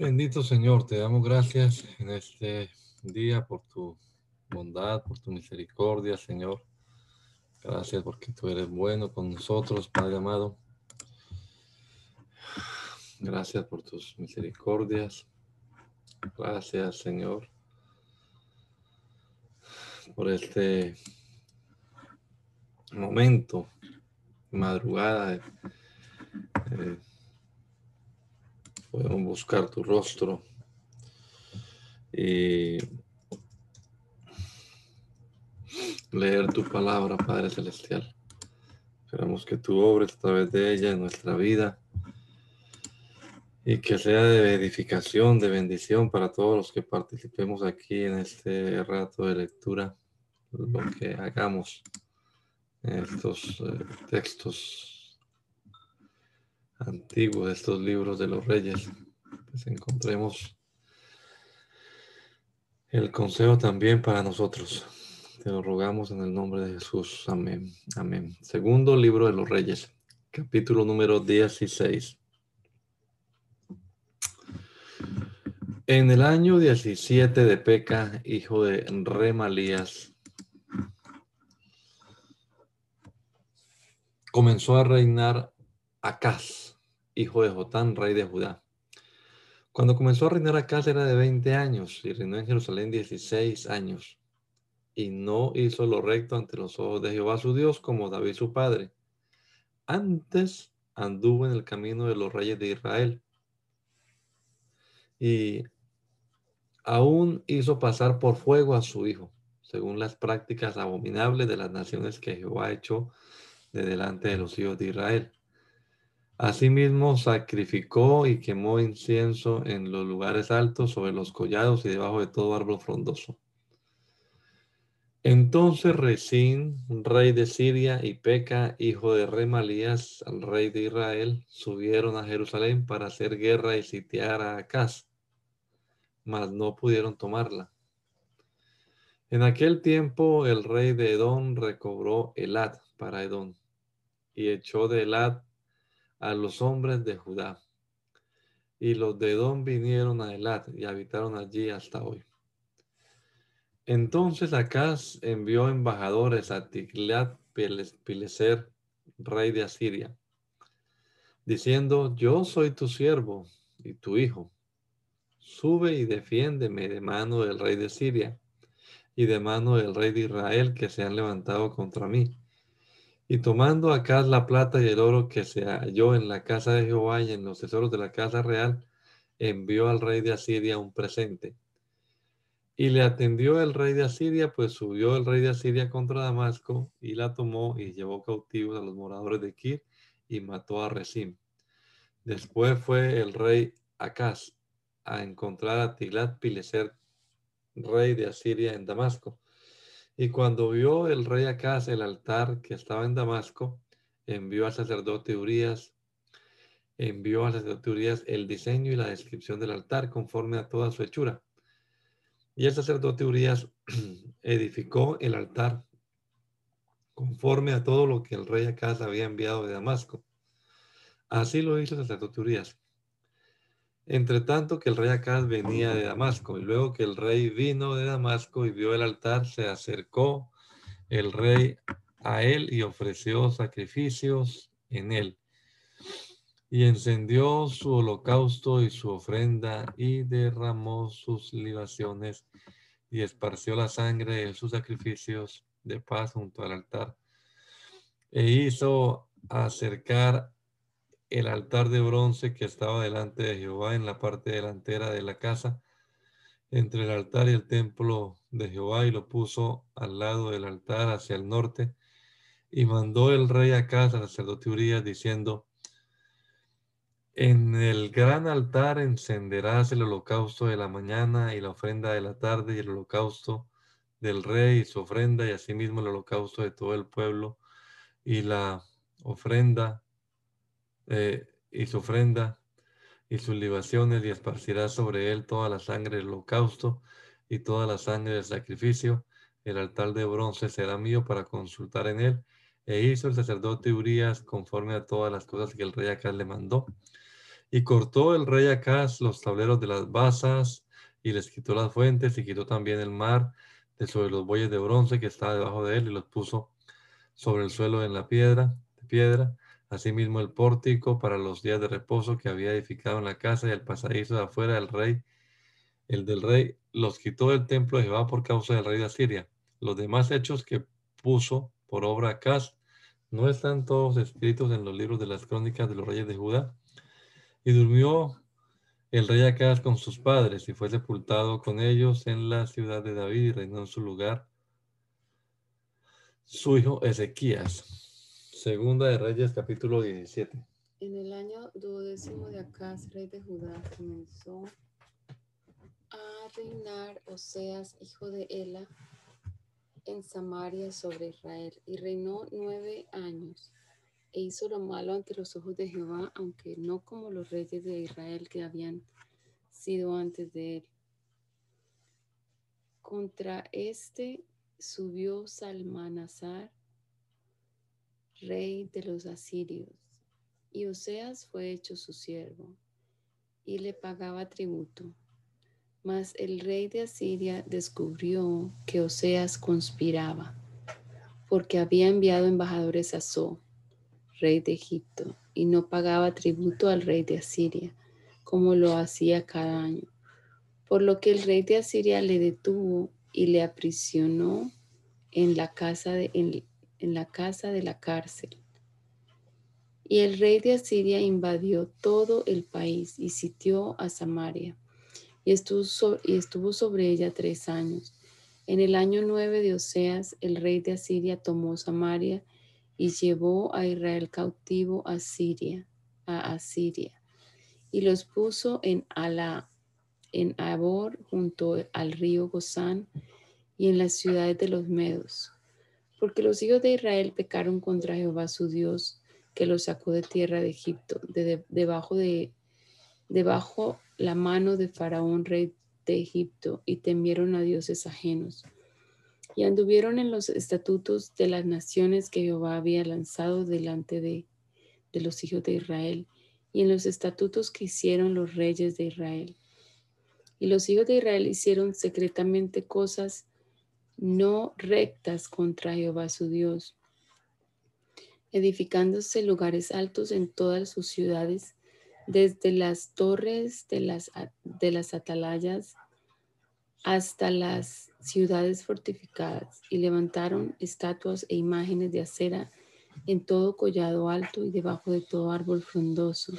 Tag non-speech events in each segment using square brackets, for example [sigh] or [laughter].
Bendito Señor, te damos gracias en este día por tu bondad, por tu misericordia, Señor. Gracias porque tú eres bueno con nosotros, Padre amado. Gracias por tus misericordias. Gracias, Señor, por este momento, madrugada. Podemos buscar tu rostro y leer tu palabra, Padre Celestial. Esperamos que tú obres a través de ella en nuestra vida y que sea de edificación, de bendición para todos los que participemos aquí en este rato de lectura, lo que hagamos en estos eh, textos antiguo de estos libros de los reyes, pues encontremos el consejo también para nosotros. Te lo rogamos en el nombre de Jesús. Amén. Amén. Segundo libro de los reyes, capítulo número 16. En el año 17 de Peca, hijo de Remalías, comenzó a reinar Acaz hijo de Jotán, rey de Judá. Cuando comenzó a reinar Acaz era de 20 años y reinó en Jerusalén 16 años. Y no hizo lo recto ante los ojos de Jehová su Dios como David su padre. Antes anduvo en el camino de los reyes de Israel. Y aún hizo pasar por fuego a su hijo, según las prácticas abominables de las naciones que Jehová echó de delante de los hijos de Israel. Asimismo, sacrificó y quemó incienso en los lugares altos, sobre los collados y debajo de todo árbol frondoso. Entonces Resín, rey de Siria, y Peca, hijo de Remalías, al rey de Israel, subieron a Jerusalén para hacer guerra y sitiar a Acaz, mas no pudieron tomarla. En aquel tiempo el rey de Edom recobró Elad para Edom y echó de Elad a los hombres de Judá. Y los de Edom vinieron a Elat y habitaron allí hasta hoy. Entonces Acaz envió embajadores a Tiglat Pileser, rey de Asiria, diciendo, yo soy tu siervo y tu hijo. Sube y defiéndeme de mano del rey de Siria y de mano del rey de Israel que se han levantado contra mí. Y tomando acá la plata y el oro que se halló en la casa de Jehová y en los tesoros de la casa real, envió al rey de Asiria un presente. Y le atendió el rey de Asiria, pues subió el rey de Asiria contra Damasco y la tomó y llevó cautivos a los moradores de Kir y mató a Rezim. Después fue el rey Acaz a encontrar a Tilat Pileser, rey de Asiria en Damasco y cuando vio el rey Acaz el altar que estaba en Damasco, envió al sacerdote Urias, envió al sacerdote Urias el diseño y la descripción del altar conforme a toda su hechura. Y el sacerdote Urias [clears throat] edificó el altar conforme a todo lo que el rey Acaz había enviado de Damasco. Así lo hizo el sacerdote Urias. Entre tanto que el rey Acaz venía de Damasco, y luego que el rey vino de Damasco y vio el altar, se acercó el rey a él y ofreció sacrificios en él. Y encendió su holocausto y su ofrenda y derramó sus libaciones y esparció la sangre de sus sacrificios de paz junto al altar. E hizo acercar el altar de bronce que estaba delante de Jehová en la parte delantera de la casa, entre el altar y el templo de Jehová, y lo puso al lado del altar hacia el norte, Y mandó el rey Acaz al sacerdote Urias diciendo, en el gran altar encenderás el holocausto de la mañana y la ofrenda de la tarde y el holocausto del rey y su ofrenda y asimismo el holocausto de todo el pueblo y la ofrenda eh, y su ofrenda y sus libaciones y esparcirás sobre él toda la sangre del holocausto y toda la sangre del sacrificio. El altar de bronce será mío para consultar en él. E hizo el sacerdote Urias conforme a todas las cosas que el rey Acaz le mandó. Y cortó el rey Acaz los tableros de las basas y les quitó las fuentes y quitó también el mar de sobre los bueyes de bronce que estaba debajo de él y los puso sobre el suelo en la piedra, de piedra Asimismo el pórtico para los días de reposo que había edificado en la casa y el pasadizo de afuera del rey, el del rey, los quitó del templo de Jehová por causa del rey de Asiria. Los demás hechos que puso por obra Acaz no están todos escritos en los libros de las crónicas de los reyes de Judá. Y durmió el rey Acaz con sus padres y fue sepultado con ellos en la ciudad de David y reinó en su lugar su hijo Ezequías. Segunda de Reyes, capítulo 17. En el año duodécimo de Acaz, rey de Judá, comenzó a reinar Oseas, hijo de Ela, en Samaria sobre Israel, y reinó nueve años, e hizo lo malo ante los ojos de Jehová, aunque no como los reyes de Israel que habían sido antes de él. Contra este subió Salmanasar, rey de los asirios. Y Oseas fue hecho su siervo y le pagaba tributo. Mas el rey de Asiria descubrió que Oseas conspiraba, porque había enviado embajadores a So, rey de Egipto, y no pagaba tributo al rey de Asiria, como lo hacía cada año. Por lo que el rey de Asiria le detuvo y le aprisionó en la casa de, en la casa de la cárcel. Y el rey de Asiria invadió todo el país y sitió a Samaria y estuvo, sobre ella tres años. En el año nueve de Oseas, el rey de Asiria tomó Samaria y llevó a Israel cautivo a Siria, a Asiria, y los puso en Ala, en Abor, junto al río Gozán, y en las ciudades de los Medos porque los hijos de Israel pecaron contra Jehová su Dios, que los sacó de tierra de Egipto, de, debajo de debajo la mano de Faraón, rey de Egipto, y temieron a dioses ajenos. Y anduvieron en los estatutos de las naciones que Jehová había lanzado delante de, de los hijos de Israel, y en los estatutos que hicieron los reyes de Israel. Y los hijos de Israel hicieron secretamente cosas no rectas contra Jehová su Dios, edificándose lugares altos en todas sus ciudades, desde las torres de las, de las atalayas hasta las ciudades fortificadas, y levantaron estatuas e imágenes de acera en todo collado alto y debajo de todo árbol frondoso,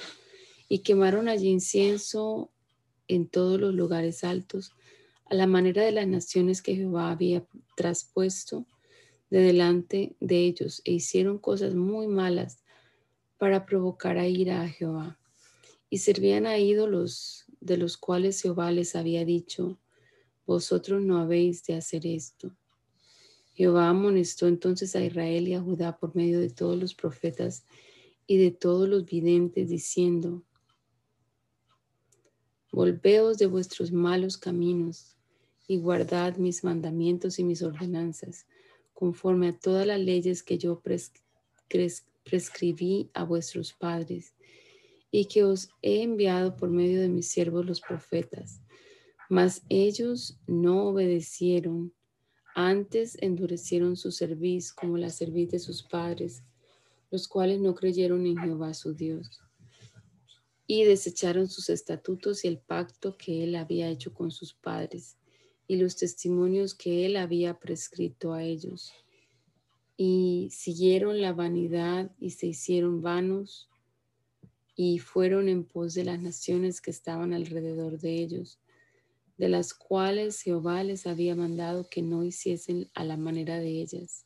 y quemaron allí incienso en todos los lugares altos, a la manera de las naciones que Jehová había traspuesto de delante de ellos e hicieron cosas muy malas para provocar a ira a Jehová. Y servían a ídolos de los cuales Jehová les había dicho, vosotros no habéis de hacer esto. Jehová amonestó entonces a Israel y a Judá por medio de todos los profetas y de todos los videntes, diciendo, Volveos de vuestros malos caminos y guardad mis mandamientos y mis ordenanzas, conforme a todas las leyes que yo prescribí a vuestros padres y que os he enviado por medio de mis siervos los profetas. Mas ellos no obedecieron, antes endurecieron su cerviz como la cerviz de sus padres, los cuales no creyeron en Jehová su Dios, y desecharon sus estatutos y el pacto que él había hecho con sus padres y los testimonios que él había prescrito a ellos. Y siguieron la vanidad y se hicieron vanos y fueron en pos de las naciones que estaban alrededor de ellos, de las cuales Jehová les había mandado que no hiciesen a la manera de ellas.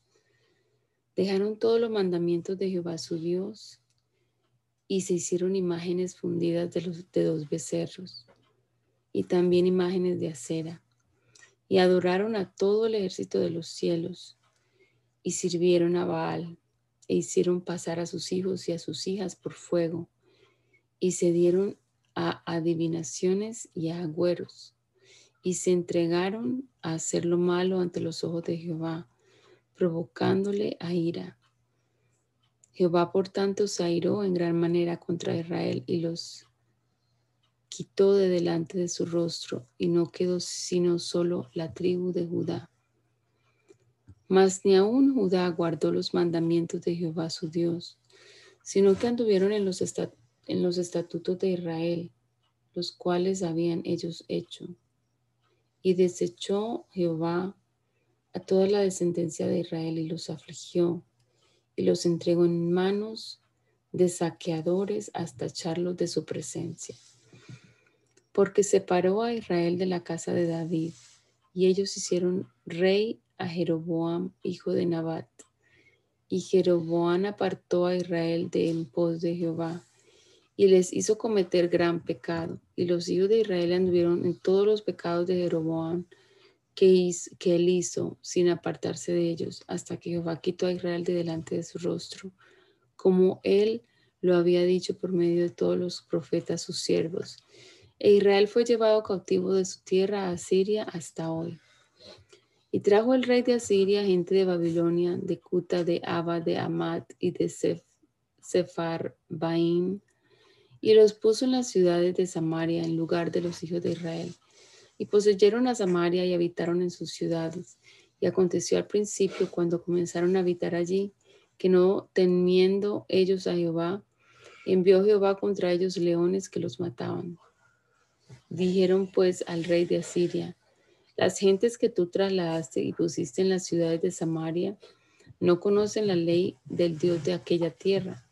Dejaron todos los mandamientos de Jehová su Dios y se hicieron imágenes fundidas de, los, de dos becerros y también imágenes de acera y adoraron a todo el ejército de los cielos y sirvieron a Baal e hicieron pasar a sus hijos y a sus hijas por fuego y se dieron a adivinaciones y a agüeros y se entregaron a hacer lo malo ante los ojos de Jehová, provocándole a ira. Jehová por tanto se airó en gran manera contra Israel y los quitó de delante de su rostro y no quedó sino solo la tribu de Judá. Mas ni aun Judá guardó los mandamientos de Jehová su Dios, sino que anduvieron en los, en los estatutos de Israel, los cuales habían ellos hecho. Y desechó Jehová a toda la descendencia de Israel y los afligió y los entregó en manos de saqueadores hasta echarlos de su presencia porque separó a Israel de la casa de David, y ellos hicieron rey a Jeroboam, hijo de Nabat. Y Jeroboam apartó a Israel de en pos de Jehová, y les hizo cometer gran pecado. Y los hijos de Israel anduvieron en todos los pecados de Jeroboam que, que él hizo, sin apartarse de ellos, hasta que Jehová quitó a Israel de delante de su rostro, como él lo había dicho por medio de todos los profetas sus siervos e Israel fue llevado cautivo de su tierra a Asiria hasta hoy. Y trajo el rey de Asiria gente de Babilonia, de Cuta, de Abba, de Amat y de Sepharvaim, y los puso en las ciudades de Samaria en lugar de los hijos de Israel. Y poseyeron a Samaria y habitaron en sus ciudades. Y aconteció al principio, cuando comenzaron a habitar allí, que no temiendo ellos a Jehová, envió Jehová contra ellos leones que los mataban. Dijeron pues al rey de Asiria, las gentes que tú trasladaste y pusiste en las ciudades de Samaria no conocen la ley del Dios de aquella tierra,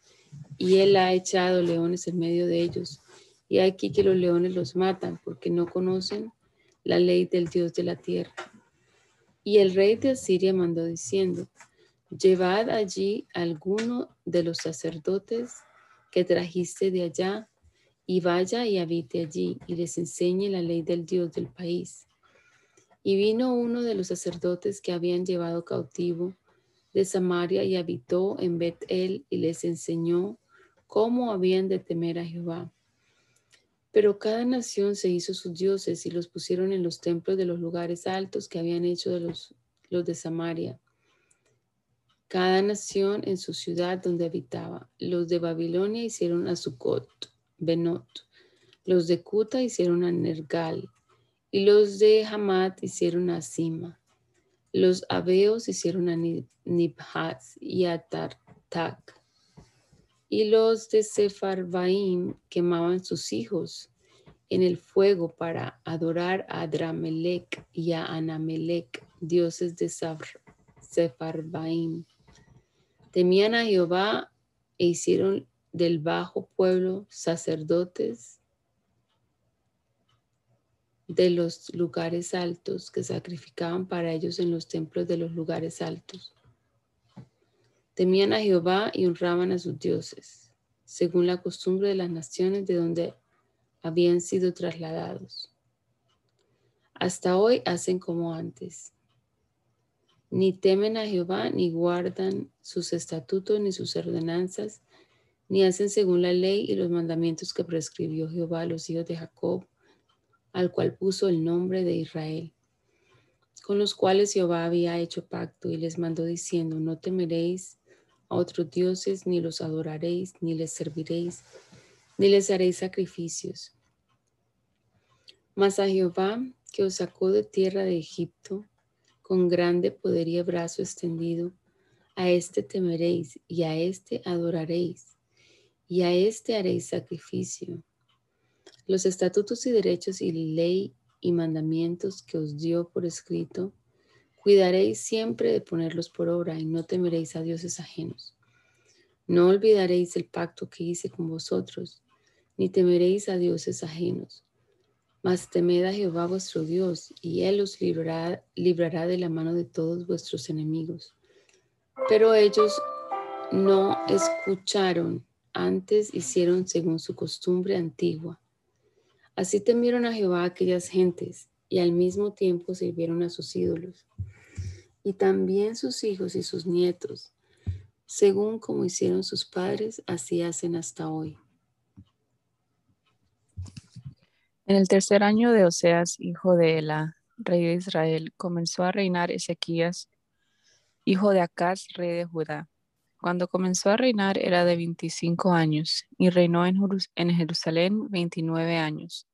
y él ha echado leones en medio de ellos. Y aquí que los leones los matan porque no conocen la ley del Dios de la tierra. Y el rey de Asiria mandó diciendo, llevad allí alguno de los sacerdotes que trajiste de allá y vaya y habite allí y les enseñe la ley del Dios del país. Y vino uno de los sacerdotes que habían llevado cautivo de Samaria y habitó en Bet-El y les enseñó cómo habían de temer a Jehová. Pero cada nación se hizo sus dioses y los pusieron en los templos de los lugares altos que habían hecho de los, los de Samaria. Cada nación en su ciudad donde habitaba. Los de Babilonia hicieron a Benot. Los de Cuta hicieron a Nergal y los de Hamat hicieron a Sima. Los Abeos hicieron a Nibhaz y a Tartak. Y los de Sepharvaim quemaban sus hijos en el fuego para adorar a Adramelech y a Anamelech, dioses de Sepharvaim. Temían a Jehová e hicieron del bajo pueblo, sacerdotes de los lugares altos que sacrificaban para ellos en los templos de los lugares altos. Temían a Jehová y honraban a sus dioses, según la costumbre de las naciones de donde habían sido trasladados. Hasta hoy hacen como antes. Ni temen a Jehová, ni guardan sus estatutos, ni sus ordenanzas, ni hacen según la ley y los mandamientos que prescribió Jehová a los hijos de Jacob, al cual puso el nombre de Israel, con los cuales Jehová había hecho pacto y les mandó diciendo, no temeréis a otros dioses, ni los adoraréis, ni les serviréis, ni les haréis sacrificios. Mas a Jehová, que os sacó de tierra de Egipto, con grande poder y brazo extendido, a éste temeréis y a éste adoraréis y a éste haréis sacrificio. Los estatutos y derechos y ley y mandamientos que os dio por escrito, cuidaréis siempre de ponerlos por obra y no temeréis a dioses ajenos. No olvidaréis el pacto que hice con vosotros, ni temeréis a dioses ajenos. Mas temed a Jehová vuestro Dios, y Él os librará, librará de la mano de todos vuestros enemigos. Pero ellos no escucharon, antes hicieron según su costumbre antigua. Así temieron a Jehová aquellas gentes y al mismo tiempo sirvieron a sus ídolos. Y también sus hijos y sus nietos, según como hicieron sus padres, así hacen hasta hoy. En el tercer año de Oseas, hijo de Ela, rey de Israel, comenzó a reinar Ezequías, hijo de Acaz, rey de Judá. Cuando comenzó a reinar era de 25 años y reinó en, Jerusalén 29 años.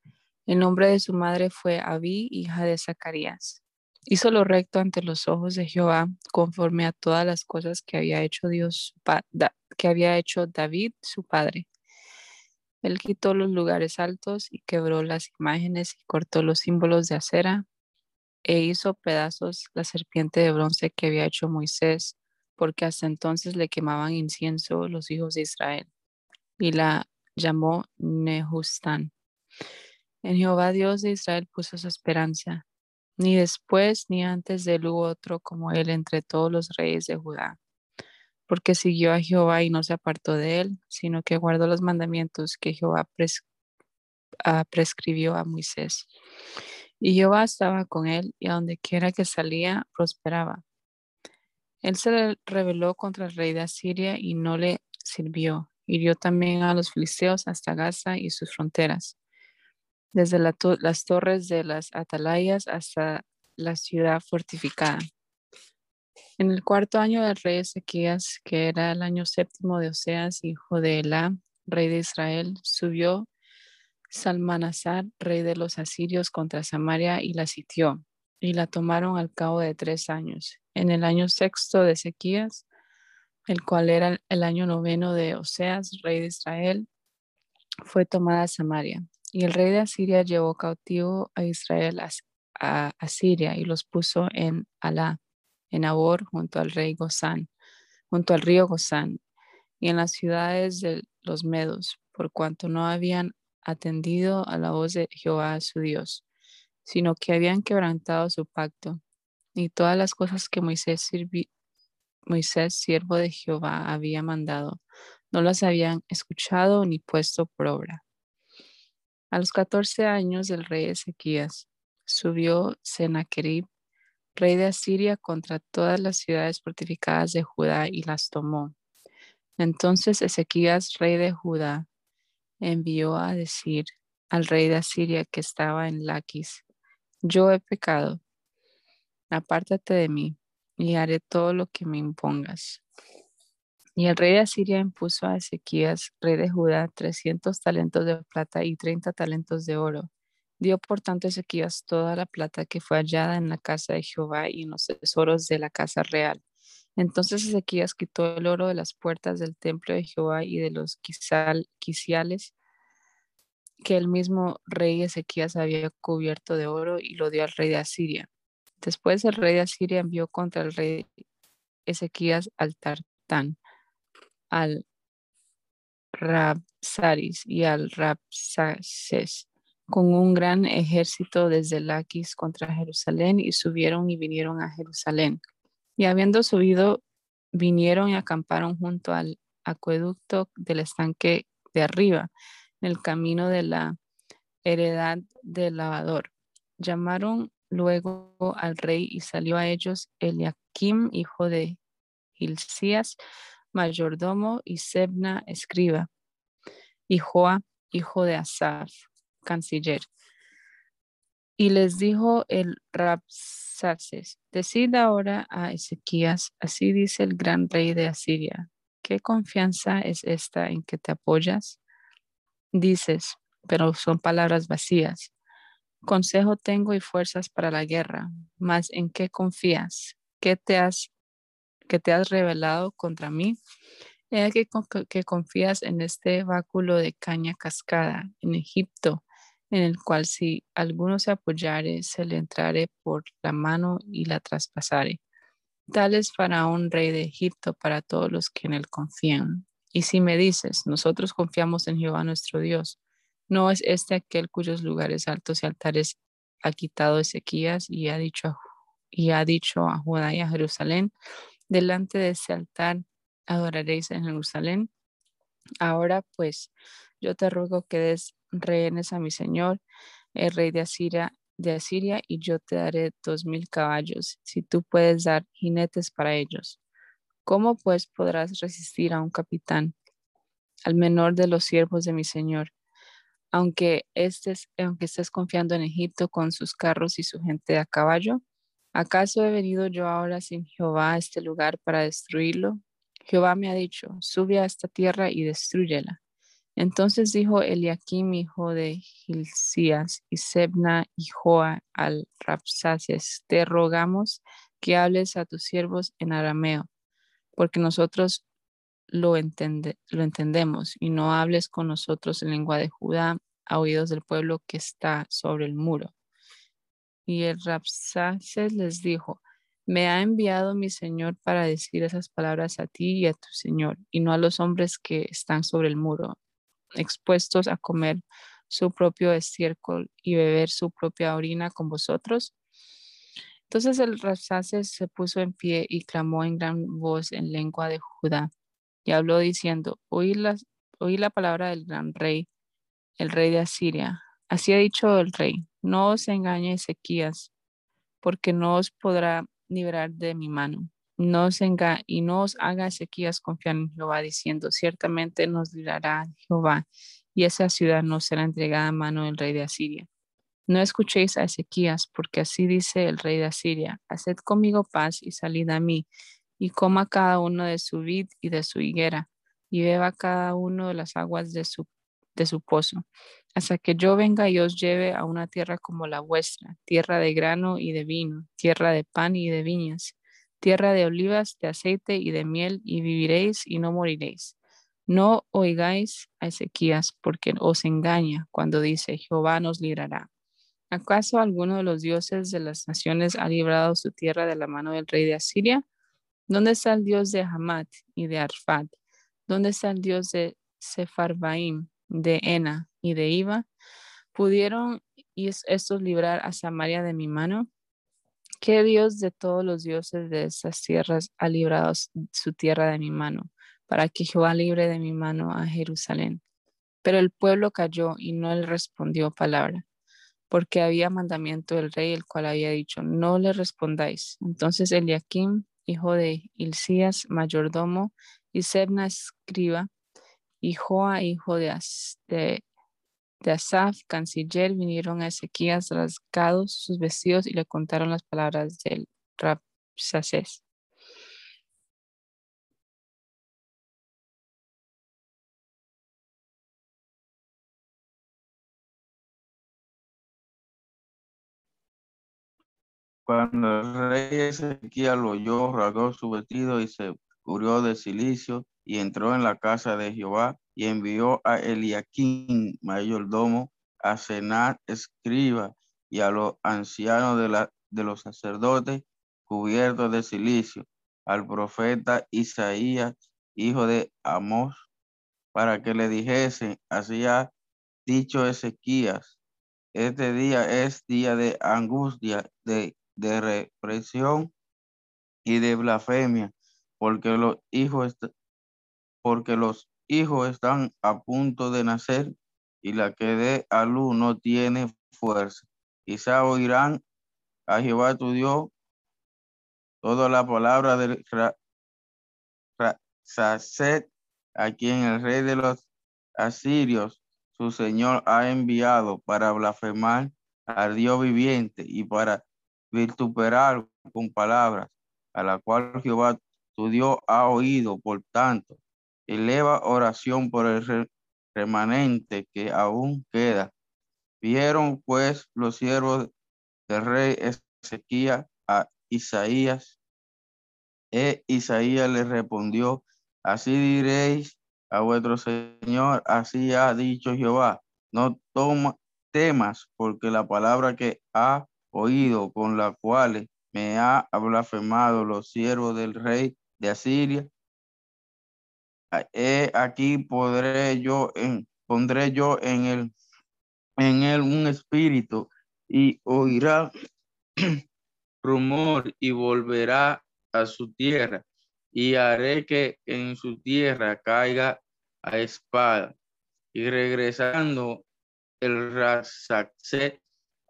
El nombre de su madre fue Abí, hija de Zacarías. Hizo lo recto ante los ojos de Jehová, conforme a todas las cosas que había hecho Dios, que había hecho David, su padre él quitó los lugares altos y quebró las imágenes y cortó los símbolos de acera e hizo pedazos la serpiente de bronce que había hecho Moisés, porque hasta entonces le quemaban incienso los hijos de Israel. Y la llamó Nehustán. En Jehová Dios de Israel puso su esperanza. Ni después ni antes de él hubo otro como él entre todos los reyes de Judá porque siguió a Jehová y no se apartó de él, sino que guardó los mandamientos que Jehová ah, prescribió a Moisés. Y Jehová estaba con él, y a donde quiera que salía, prosperaba. Él se rebeló contra el rey de Asiria y no le sirvió. Hirió también a los filisteos hasta Gaza y sus fronteras, desde las torres de las atalayas hasta la ciudad fortificada. En el cuarto año del rey Ezequías, que era el año séptimo de Oseas, hijo de Elá, rey de Israel, subió Salmanasar, rey de los asirios, contra Samaria y la sitió, y la tomaron al cabo de tres años. En el año sexto de Ezequías, el cual era el año noveno de Oseas, rey de Israel, fue tomada Samaria. Y el rey de Asiria llevó cautivo a Israel a, Asiria y los puso en Alá en Abor junto al rey Gozán, junto al río Gozán, y en las ciudades de los medos, por cuanto no habían atendido a la voz de Jehová su Dios, sino que habían quebrantado su pacto, y todas las cosas que Moisés, Moisés, siervo de Jehová, había mandado, no las habían escuchado ni puesto por obra. A los catorce años del rey Ezequías, subió Sennacherib, rey de Asiria, contra todas las ciudades fortificadas de Judá y las tomó. Entonces Ezequías, rey de Judá, envió a decir al rey de Asiria que estaba en Laquis, yo he pecado, apártate de mí y haré todo lo que me impongas. Y el rey de Asiria impuso a Ezequías, rey de Judá, trescientos talentos de plata y treinta talentos de oro Dio por tanto Ezequías toda la plata que fue hallada en la casa de Jehová y en los tesoros de la casa real. Entonces Ezequías quitó el oro de las puertas del templo de Jehová y de los quiciales que el mismo rey Ezequías había cubierto de oro y lo dio al rey de Asiria. Después el rey de Asiria envió contra el rey Ezequías al Tartán, al Rabsaris y al Rabsaces con un gran ejército desde Laquis contra Jerusalén y subieron y vinieron a Jerusalén. Y habiendo subido, vinieron y acamparon junto al acueducto del estanque de arriba, en el camino de la heredad del lavador. Llamaron luego al rey y salió a ellos Eliakim, hijo de Hilcías, mayordomo, y Sebna, escriba, y Joa, hijo de Asaf canciller. Y les dijo el Rabsaces, decid ahora a Ezequías, así dice el gran rey de Asiria, ¿qué confianza es esta en que te apoyas? Dices, pero son palabras vacías. Consejo tengo y fuerzas para la guerra, mas ¿en qué confías? ¿Qué te has, que te has revelado contra mí? He aquí que confías en este báculo de caña cascada en Egipto, en el cual si alguno se apoyare, se le entrare por la mano y la traspasare. Tal es Faraón, rey de Egipto, para todos los que en él confían. Y si me dices, nosotros confiamos en Jehová nuestro Dios, ¿no es este aquel cuyos lugares altos y altares ha quitado Ezequías y ha dicho a, y ha dicho a Judá y a Jerusalén? delante de ese altar adoraréis en Jerusalén. Ahora pues, yo te ruego que des rehenes a mi señor, el rey de Asiria, de Asiria, y yo te daré dos mil caballos, si tú puedes dar jinetes para ellos. ¿Cómo pues podrás resistir a un capitán, al menor de los siervos de mi señor? Aunque estés, aunque estés confiando en Egipto con sus carros y su gente a caballo, ¿acaso he venido yo ahora sin Jehová a este lugar para destruirlo? Jehová me ha dicho, sube a esta tierra y destruyela. Entonces dijo Eliakim, hijo de Gilcías, y Sebna, y Joa, al Rapsaces, te rogamos que hables a tus siervos en arameo, porque nosotros lo, lo entendemos, y no hables con nosotros en lengua de Judá a oídos del pueblo que está sobre el muro. Y el Rapsaces les dijo, me ha enviado mi Señor para decir esas palabras a ti y a tu Señor, y no a los hombres que están sobre el muro expuestos a comer su propio estiércol y beber su propia orina con vosotros? Entonces el Rapsaces se puso en pie y clamó en gran voz en lengua de Judá y habló diciendo, oí la, palabra del gran rey, el rey de Asiria. Así ha dicho el rey, no os engañe Ezequías, porque no os podrá librar de mi mano no os y no os haga Ezequías confiar en Jehová, diciendo, ciertamente nos librará Jehová, y esa ciudad no será entregada a mano del rey de Asiria. No escuchéis a Ezequías, porque así dice el rey de Asiria, haced conmigo paz y salid a mí, y coma cada uno de su vid y de su higuera, y beba cada uno de las aguas de su, de su pozo, hasta que yo venga y os lleve a una tierra como la vuestra, tierra de grano y de vino, tierra de pan y de viñas, tierra de olivas, de aceite y de miel, y viviréis y no moriréis. No oigáis a Ezequías, porque os engaña cuando dice, Jehová nos librará. ¿Acaso alguno de los dioses de las naciones ha librado su tierra de la mano del rey de Asiria? ¿Dónde está el dios de Hamat y de Arfad? ¿Dónde está el dios de Sepharvaim, de Ena y de Iba? ¿Pudieron estos librar a Samaria de mi mano? ¿Qué Dios de todos los dioses de esas tierras ha librado su tierra de mi mano, para que Jehová libre de mi mano a Jerusalén? Pero el pueblo cayó y no le respondió palabra, porque había mandamiento del rey, el cual había dicho, no le respondáis. Entonces Eliakim, hijo de Hilcías, mayordomo, y Sebna, escriba, y Joa, hijo de, de Asaf, canciller, vinieron a Ezequías rasgados sus vestidos y le contaron las palabras del Rapsacés. Cuando el rey Ezequías lo oyó, rasgó su vestido y se cubrió de silicio y entró en la casa de Jehová y envió a Eliaquín, mayordomo, a Senat, escriba, y a los ancianos de, los sacerdotes cubiertos de silicio, al profeta Isaías, hijo de Amós, para que le dijese, así ha dicho Ezequías, este día es día de angustia, de, de represión y de blasfemia, porque los hijos, porque los hijos están a punto de nacer y la que dé a luz no tiene fuerza. Quizá oirán a Jehová tu Dios toda la palabra del Sacet, a quien el rey de los asirios, su señor, ha enviado para blasfemar al Dios viviente y para vituperar con palabras, a la cual Jehová tu Dios ha oído. Por tanto, eleva oración por el remanente que aún queda. Vieron pues los siervos del rey Ezequías a Isaías, e Isaías le respondió, así diréis a vuestro Señor, así ha dicho Jehová, no toma, temas, porque la palabra que ha oído, con la cual me ha blasfemado los siervos del rey de Asiria, aquí podré yo en, pondré yo en él, en él un espíritu y oirá [clears throat] rumor y volverá a su tierra y haré que en su tierra caiga a espada. Y regresando el Rasaxet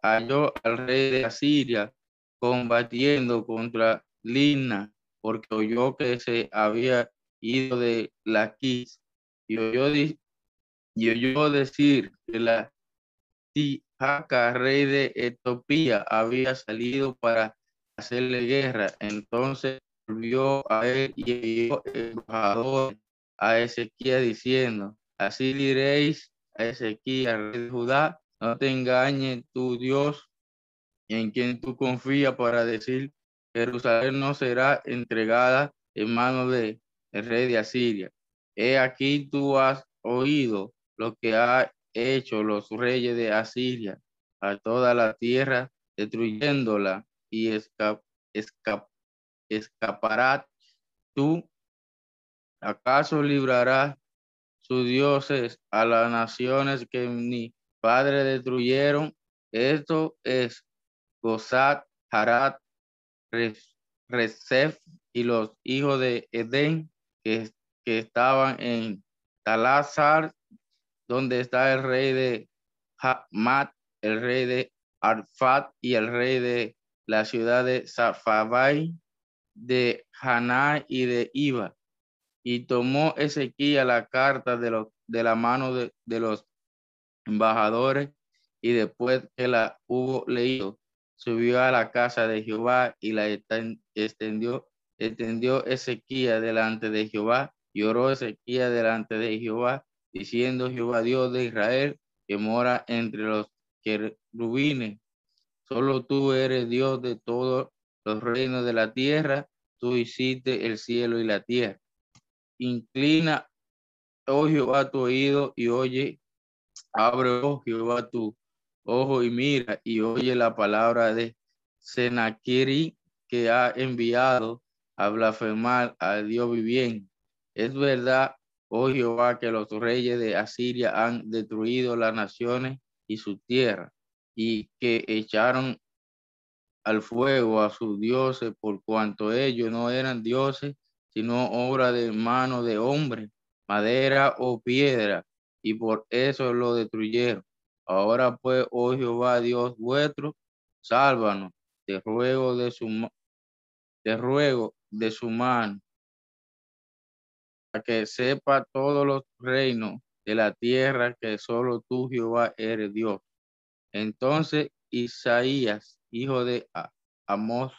halló al rey de Asiria combatiendo contra Lina, porque oyó que se había ido de Laquis y oyó, y oyó decir que la Tijaca, rey de Etiopía, había salido para hacerle guerra. Entonces volvió a él y envió embajador a Ezequiel diciendo, así diréis a Ezequiel, rey de Judá, no te engañe tu Dios en quien tú confías para decir, Jerusalén no será entregada en manos del rey de Asiria. He aquí tú has oído lo que ha hecho los reyes de Asiria a toda la tierra, destruyéndola y escap, escapará tú. ¿Acaso librarás sus dioses a las naciones que mi padre destruyeron? Esto es Gozat, Harat, Resef y los hijos de Edén que, estaban en Talazar, donde está el rey de Hamat, el rey de Arfat y el rey de la ciudad de Safabai, de Haná y de Iba. Y tomó Ezequiel la carta de, los, de la mano de, de los embajadores y después que la hubo leído, subió a la casa de Jehová y la extendió, extendió Ezequiel delante de Jehová, lloró Ezequiel delante de Jehová, diciendo Jehová Dios de Israel, que mora entre los querubines, solo tú eres Dios de todos los reinos de la tierra, tú hiciste el cielo y la tierra. Inclina, oh Jehová, tu oído y oye, abre, oh Jehová, tu ojo y mira y oye la palabra de Senakiri que ha enviado a blasfemar al Dios viviente. Es verdad, oh Jehová, que los reyes de Asiria han destruido las naciones y su tierra y que echaron al fuego a sus dioses por cuanto ellos no eran dioses, sino obra de mano de hombre, madera o piedra, y por eso lo destruyeron. Ahora pues, oh Jehová Dios vuestro, sálvanos, te ruego de su, te ruego de su mano, para que sepa todos los reinos de la tierra que solo tú, Jehová, eres Dios. Entonces Isaías, hijo de Amos,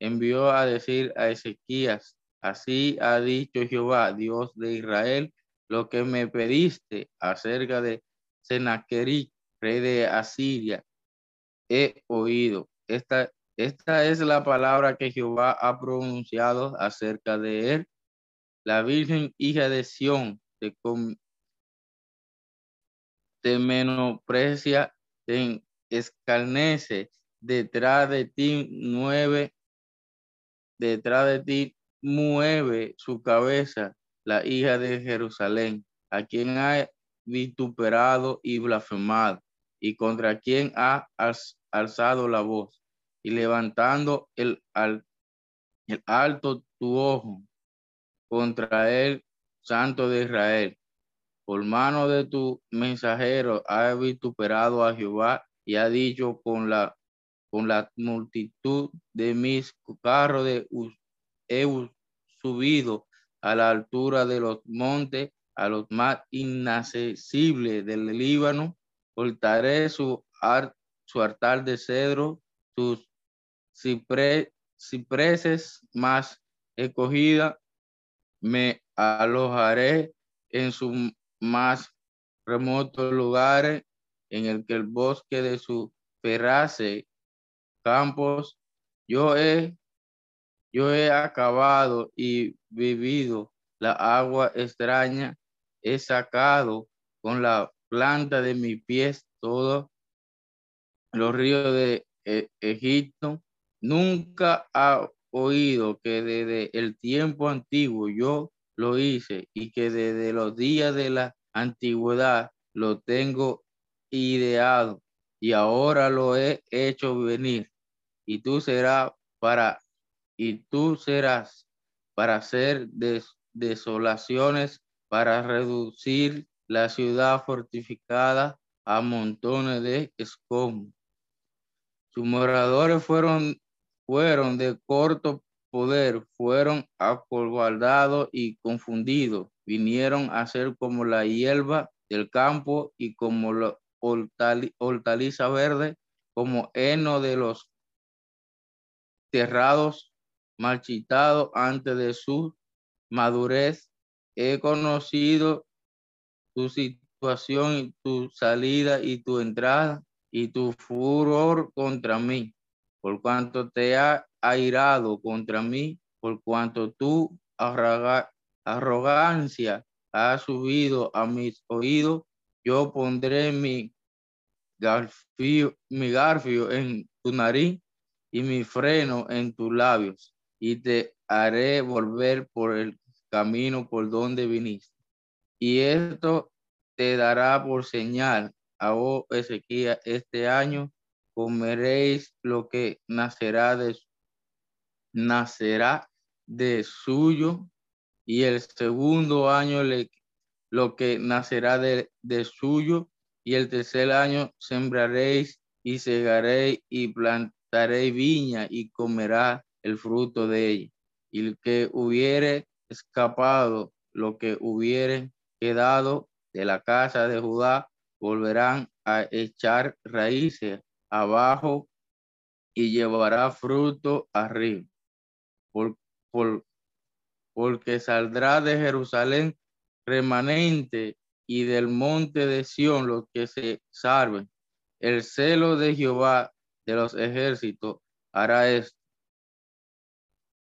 envió a decir a Ezequías, así ha dicho Jehová, Dios de Israel, lo que me pediste acerca de Senaquerib, rey de Asiria, he oído. Esta, esta es la palabra que Jehová ha pronunciado acerca de él. La Virgen hija de Sión te, te menosprecia, te escarnece, detrás de ti mueve, detrás de ti mueve su cabeza la hija de Jerusalén, a quien ha vituperado y blasfemado y contra quien ha alzado la voz y levantando el, alto tu ojo contra el santo de Israel. Por mano de tu mensajero ha vituperado a Jehová y ha dicho con la, con la multitud de mis carros de he subido a la altura de los montes, a los más inaccesibles del Líbano, Cortaré su, su altar de cedro, sus cipreses más escogida, me alojaré en sus más remotos lugares, en el que el bosque de su ferrace campos, yo he, yo he acabado y vivido la agua extraña, he sacado con la planta de mis pies todos los ríos de eh, Egipto. Nunca ha oído que desde el tiempo antiguo yo lo hice y que desde los días de la antigüedad lo tengo ideado y ahora lo he hecho venir y tú serás para y tú serás para hacer desolaciones, para reducir la ciudad fortificada a montones de escombros. Sus moradores fueron, fueron de corto poder, fueron acobardados y confundidos, vinieron a ser como la hierba del campo y como la hortaliza verde, como heno de los terrados, marchitados antes de su madurez. He conocido tu situación y tu salida y tu entrada y tu furor contra mí, por cuanto te ha airado contra mí, por cuanto tu arrogancia ha subido a mis oídos, yo pondré mi garfio, mi garfio en tu nariz y mi freno en tus labios, y te haré volver por el camino por donde viniste. Y esto te dará por señal a vos, Ezequiel, este año comeréis lo que nacerá de, nacerá de suyo y el segundo año lo que nacerá de, de suyo y el tercer año sembraréis y segaréis y plantaréis viña y comerá el fruto de ella. Y el que hubiere escapado, lo que hubiere quedado de la casa de Judá, volverán a echar raíces abajo y llevará fruto arriba. Por, por, porque saldrá de Jerusalén remanente y del monte de Sión los que se salven. El celo de Jehová de los ejércitos hará esto.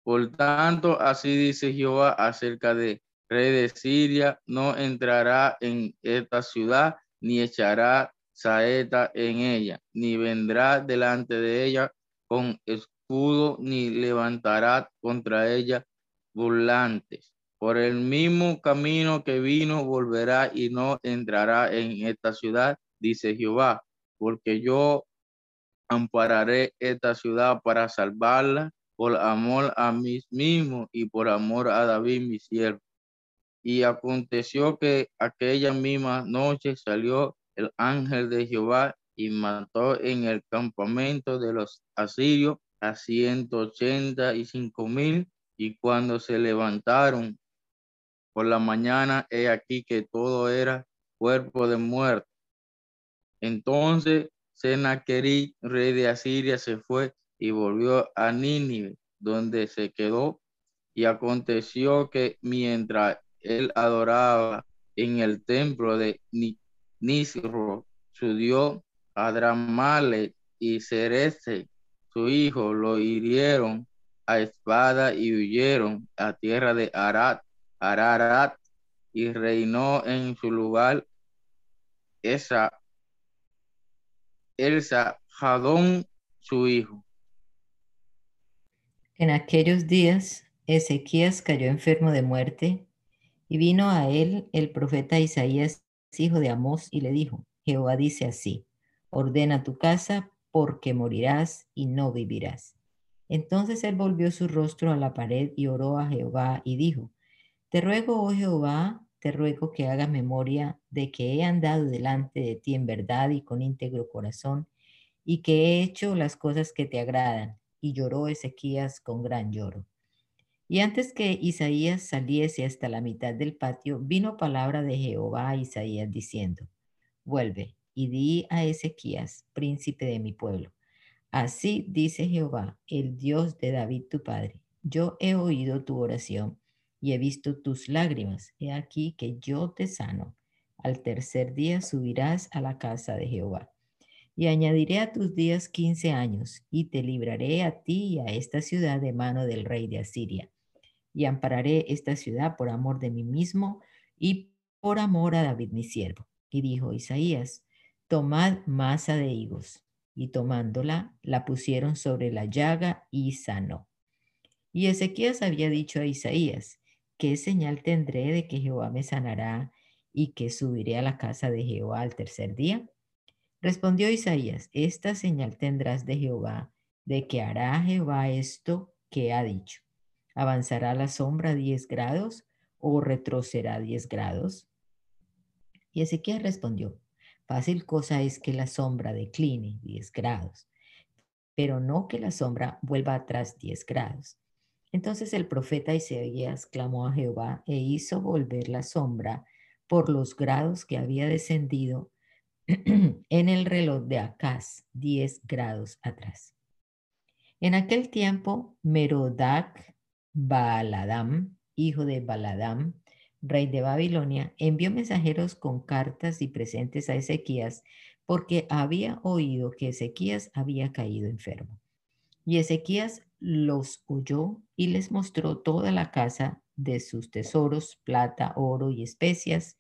Por tanto, así dice Jehová acerca de rey de Siria, no entrará en esta ciudad, ni echará saeta en ella, ni vendrá delante de ella con escudo, ni levantará contra ella burlantes. Por el mismo camino que vino, volverá y no entrará en esta ciudad, dice Jehová, porque yo ampararé esta ciudad para salvarla por amor a mí mismo y por amor a David, mi siervo. Y aconteció que aquella misma noche salió el ángel de Jehová y mató en el campamento de los asirios a ciento ochenta y cinco mil y cuando se levantaron por la mañana, he aquí que todo era cuerpo de muerte. Entonces Senaquerí, rey de Asiria, se fue y volvió a Nínive, donde se quedó. Y aconteció que mientras él adoraba en el templo de Nisro, su dios, Adramale y Cerese, su hijo, lo hirieron a espada y huyeron a tierra de Arad, Ararat, y reinó en su lugar esa Elsa Jadón, su hijo. En aquellos días, Ezequías cayó enfermo de muerte, y vino a él el profeta Isaías, hijo de Amós, y le dijo, Jehová dice así, ordena tu casa, porque morirás y no vivirás. Entonces él volvió su rostro a la pared y oró a Jehová y dijo, Te ruego, oh Jehová, te ruego que hagas memoria de que he andado delante de ti en verdad y con íntegro corazón, y que he hecho las cosas que te agradan. Y lloró Ezequías con gran lloro. Y antes que Isaías saliese hasta la mitad del patio, vino palabra de Jehová a Isaías diciendo, Vuelve y di a Ezequías, príncipe de mi pueblo Así dice Jehová, el Dios de David tu padre. Yo he oído tu oración y he visto tus lágrimas. He aquí que yo te sano. Al tercer día subirás a la casa de Jehová. Y añadiré a tus días quince años, y te libraré a ti y a esta ciudad de mano del rey de Asiria. Y ampararé esta ciudad por amor de mí mismo y por amor a David mi siervo. Y dijo Isaías, tomad masa de higos y tomándola, la pusieron sobre la llaga y sanó. Y Ezequías había dicho a Isaías, ¿qué señal tendré de que Jehová me sanará y que subiré a la casa de Jehová al tercer día? Respondió Isaías, esta señal tendrás de Jehová, de que hará Jehová esto que ha dicho. ¿Avanzará la sombra 10 grados o retrocederá 10 grados? Y Ezequiel respondió, fácil cosa es que la sombra decline 10 grados, pero no que la sombra vuelva atrás 10 grados. Entonces el profeta Isaías clamó a Jehová e hizo volver la sombra por los grados que había descendido [clears throat] en el reloj de Acaz, 10 grados atrás. En aquel tiempo, Merodac Baaladam, hijo de Baladam, rey de Babilonia, envió mensajeros con cartas y presentes a Ezequías porque había oído que Ezequías había caído enfermo. Y Ezequías los oyó y les mostró toda la casa de sus tesoros, plata, oro y especias,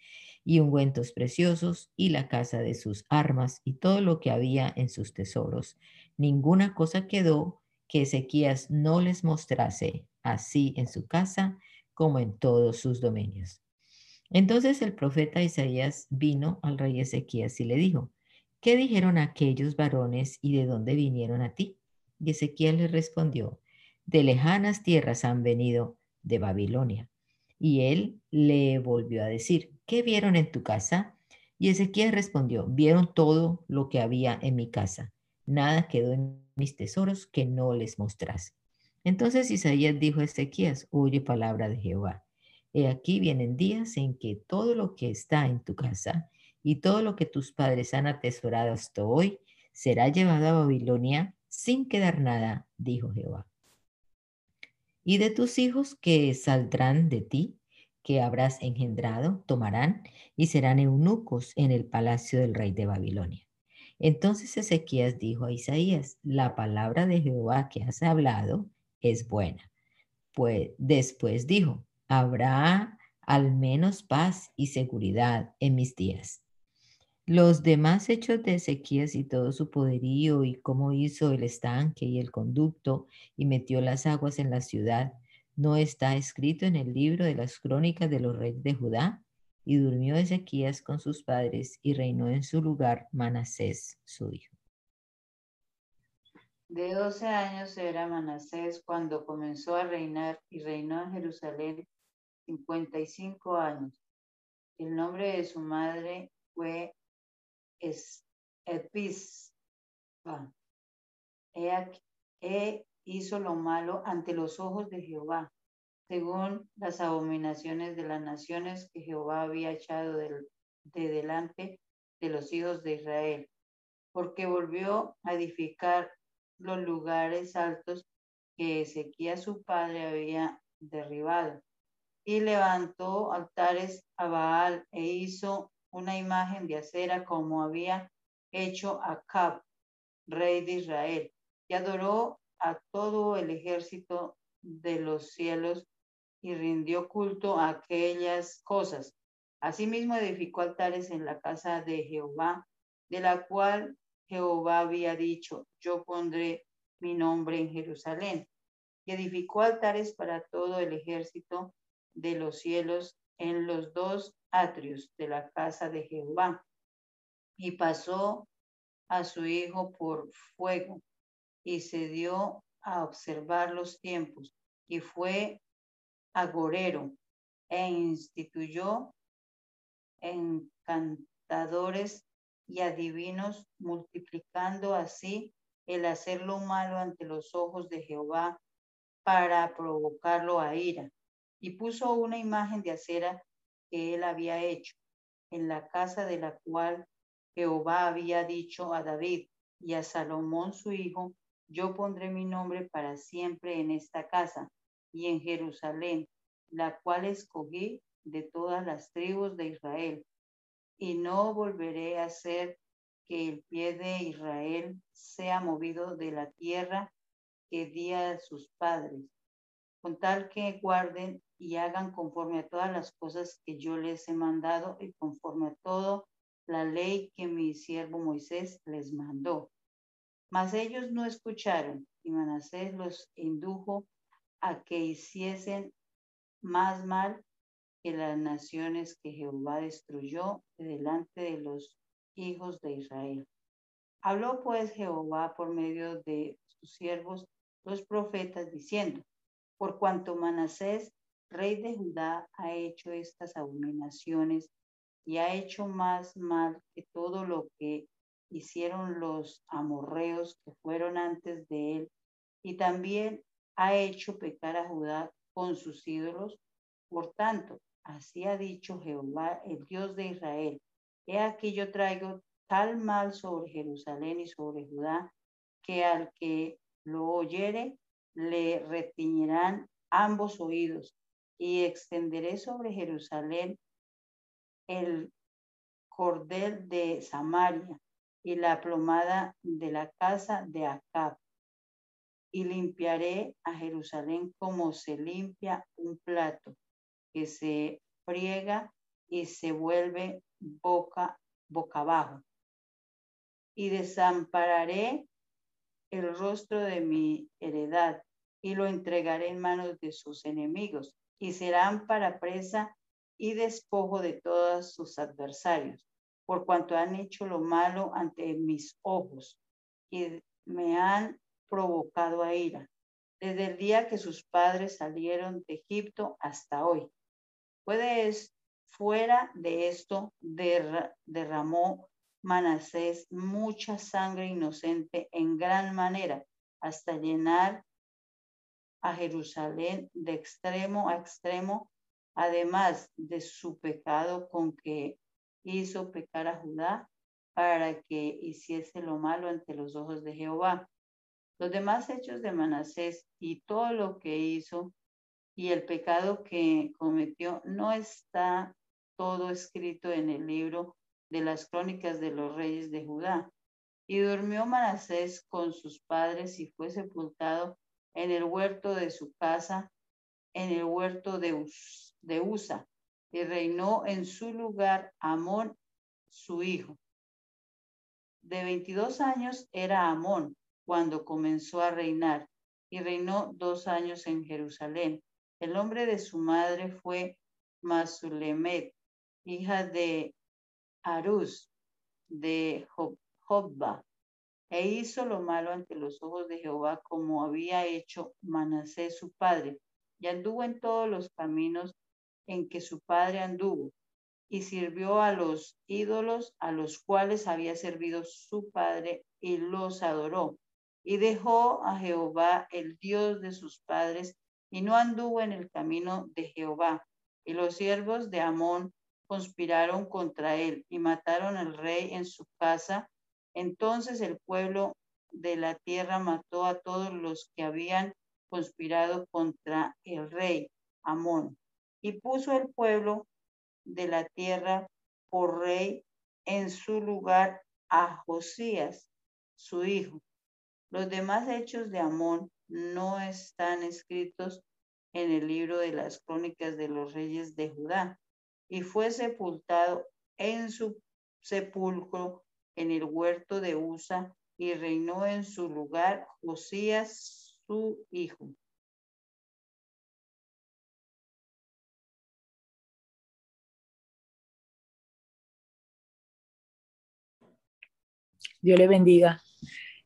y ungüentos preciosos, y la casa de sus armas, y todo lo que había en sus tesoros. Ninguna cosa quedó que Ezequías no les mostrase, así en su casa como en todos sus dominios. Entonces el profeta Isaías vino al rey Ezequías y le dijo, ¿qué dijeron aquellos varones y de dónde vinieron a ti? Y Ezequiel le respondió, de lejanas tierras han venido de Babilonia. Y él le volvió a decir, ¿qué vieron en tu casa? Y Ezequiel respondió, vieron todo lo que había en mi casa. Nada quedó en mis tesoros que no les mostrase. Entonces Isaías dijo a Ezequías, oye palabra de Jehová. He aquí vienen días en que todo lo que está en tu casa y todo lo que tus padres han atesorado hasta hoy será llevado a Babilonia sin quedar nada, dijo Jehová. Y de tus hijos que saldrán de ti, que habrás engendrado, tomarán y serán eunucos en el palacio del rey de Babilonia. Entonces Ezequías dijo a Isaías, la palabra de Jehová que has hablado es buena. Pues después dijo, habrá al menos paz y seguridad en mis días. Los demás hechos de Ezequías y todo su poderío y cómo hizo el estanque y el conducto y metió las aguas en la ciudad, no está escrito en el libro de las crónicas de los reyes de Judá. Y durmió Ezequías con sus padres y reinó en su lugar Manasés, su hijo. De doce años era Manasés cuando comenzó a reinar y reinó en Jerusalén cincuenta y cinco años. El nombre de su madre fue es Epis. He, hizo lo malo ante los ojos de Jehová, según las abominaciones de las naciones que Jehová había echado de, de delante de los hijos de Israel, porque volvió a edificar los lugares altos que Ezequiel su padre había derribado, y levantó altares a Baal e hizo una imagen de acera como había hecho Acab, rey de Israel, y adoró a todo el ejército de los cielos y rindió culto a aquellas cosas. Asimismo edificó altares en la casa de Jehová, de la cual Jehová había dicho, yo pondré mi nombre en Jerusalén. Y edificó altares para todo el ejército de los cielos en los dos atrios de la casa de Jehová. Y pasó a su hijo por fuego y se dio a observar los tiempos y fue agorero e instituyó encantadores y adivinos, multiplicando así el hacer lo malo ante los ojos de Jehová para provocarlo a ira. Y puso una imagen de acera que él había hecho, en la casa de la cual Jehová había dicho a David y a Salomón su hijo, yo pondré mi nombre para siempre en esta casa y en Jerusalén, la cual escogí de todas las tribus de Israel, y no volveré a hacer que el pie de Israel sea movido de la tierra que di a sus padres, con tal que guarden y hagan conforme a todas las cosas que yo les he mandado y conforme a todo la ley que mi siervo Moisés les mandó. Mas ellos no escucharon y Manasés los indujo a que hiciesen más mal que las naciones que Jehová destruyó delante de los hijos de Israel. Habló pues Jehová por medio de sus siervos, los profetas, diciendo, por cuanto Manasés, rey de Judá, ha hecho estas abominaciones y ha hecho más mal que todo lo que hicieron los amorreos que fueron antes de él, y también ha hecho pecar a Judá con sus ídolos. Por tanto, así ha dicho Jehová, el Dios de Israel, he aquí yo traigo tal mal sobre Jerusalén y sobre Judá, que al que lo oyere le retiñirán ambos oídos, y extenderé sobre Jerusalén el cordel de Samaria y la plomada de la casa de Acab. Y limpiaré a Jerusalén como se limpia un plato que se friega y se vuelve boca, boca abajo. Y desampararé el rostro de mi heredad y lo entregaré en manos de sus enemigos y serán para presa y despojo de todos sus adversarios, por cuanto han hecho lo malo ante mis ojos y me han provocado a ira, desde el día que sus padres salieron de Egipto hasta hoy. Puede fuera de esto derramó Manasés mucha sangre inocente en gran manera, hasta llenar a Jerusalén de extremo a extremo además de su pecado con que hizo pecar a Judá para que hiciese lo malo ante los ojos de Jehová. Los demás hechos de Manasés y todo lo que hizo y el pecado que cometió no está todo escrito en el libro de las crónicas de los reyes de Judá. Y durmió Manasés con sus padres y fue sepultado en el huerto de su casa, en el huerto de, Usa, y reinó en su lugar Amón, su hijo. De 22 años era Amón cuando comenzó a reinar, y reinó dos años en Jerusalén. El nombre de su madre fue Masulemet, hija de Arús, de Jobba, e hizo lo malo ante los ojos de Jehová como había hecho Manasés su padre, y anduvo en todos los caminos en que su padre anduvo, y sirvió a los ídolos a los cuales había servido su padre, y los adoró, y dejó a Jehová, el Dios de sus padres, y no anduvo en el camino de Jehová. Y los siervos de Amón conspiraron contra él y mataron al rey en su casa. Entonces el pueblo de la tierra mató a todos los que habían conspirado contra el rey Amón y puso el pueblo de la tierra por rey en su lugar a Josías, su hijo. Los demás hechos de Amón no están escritos en el libro de las crónicas de los reyes de Judá y fue sepultado en su sepulcro en el huerto de Usa y reinó en su lugar Josías, su hijo. Dios le bendiga.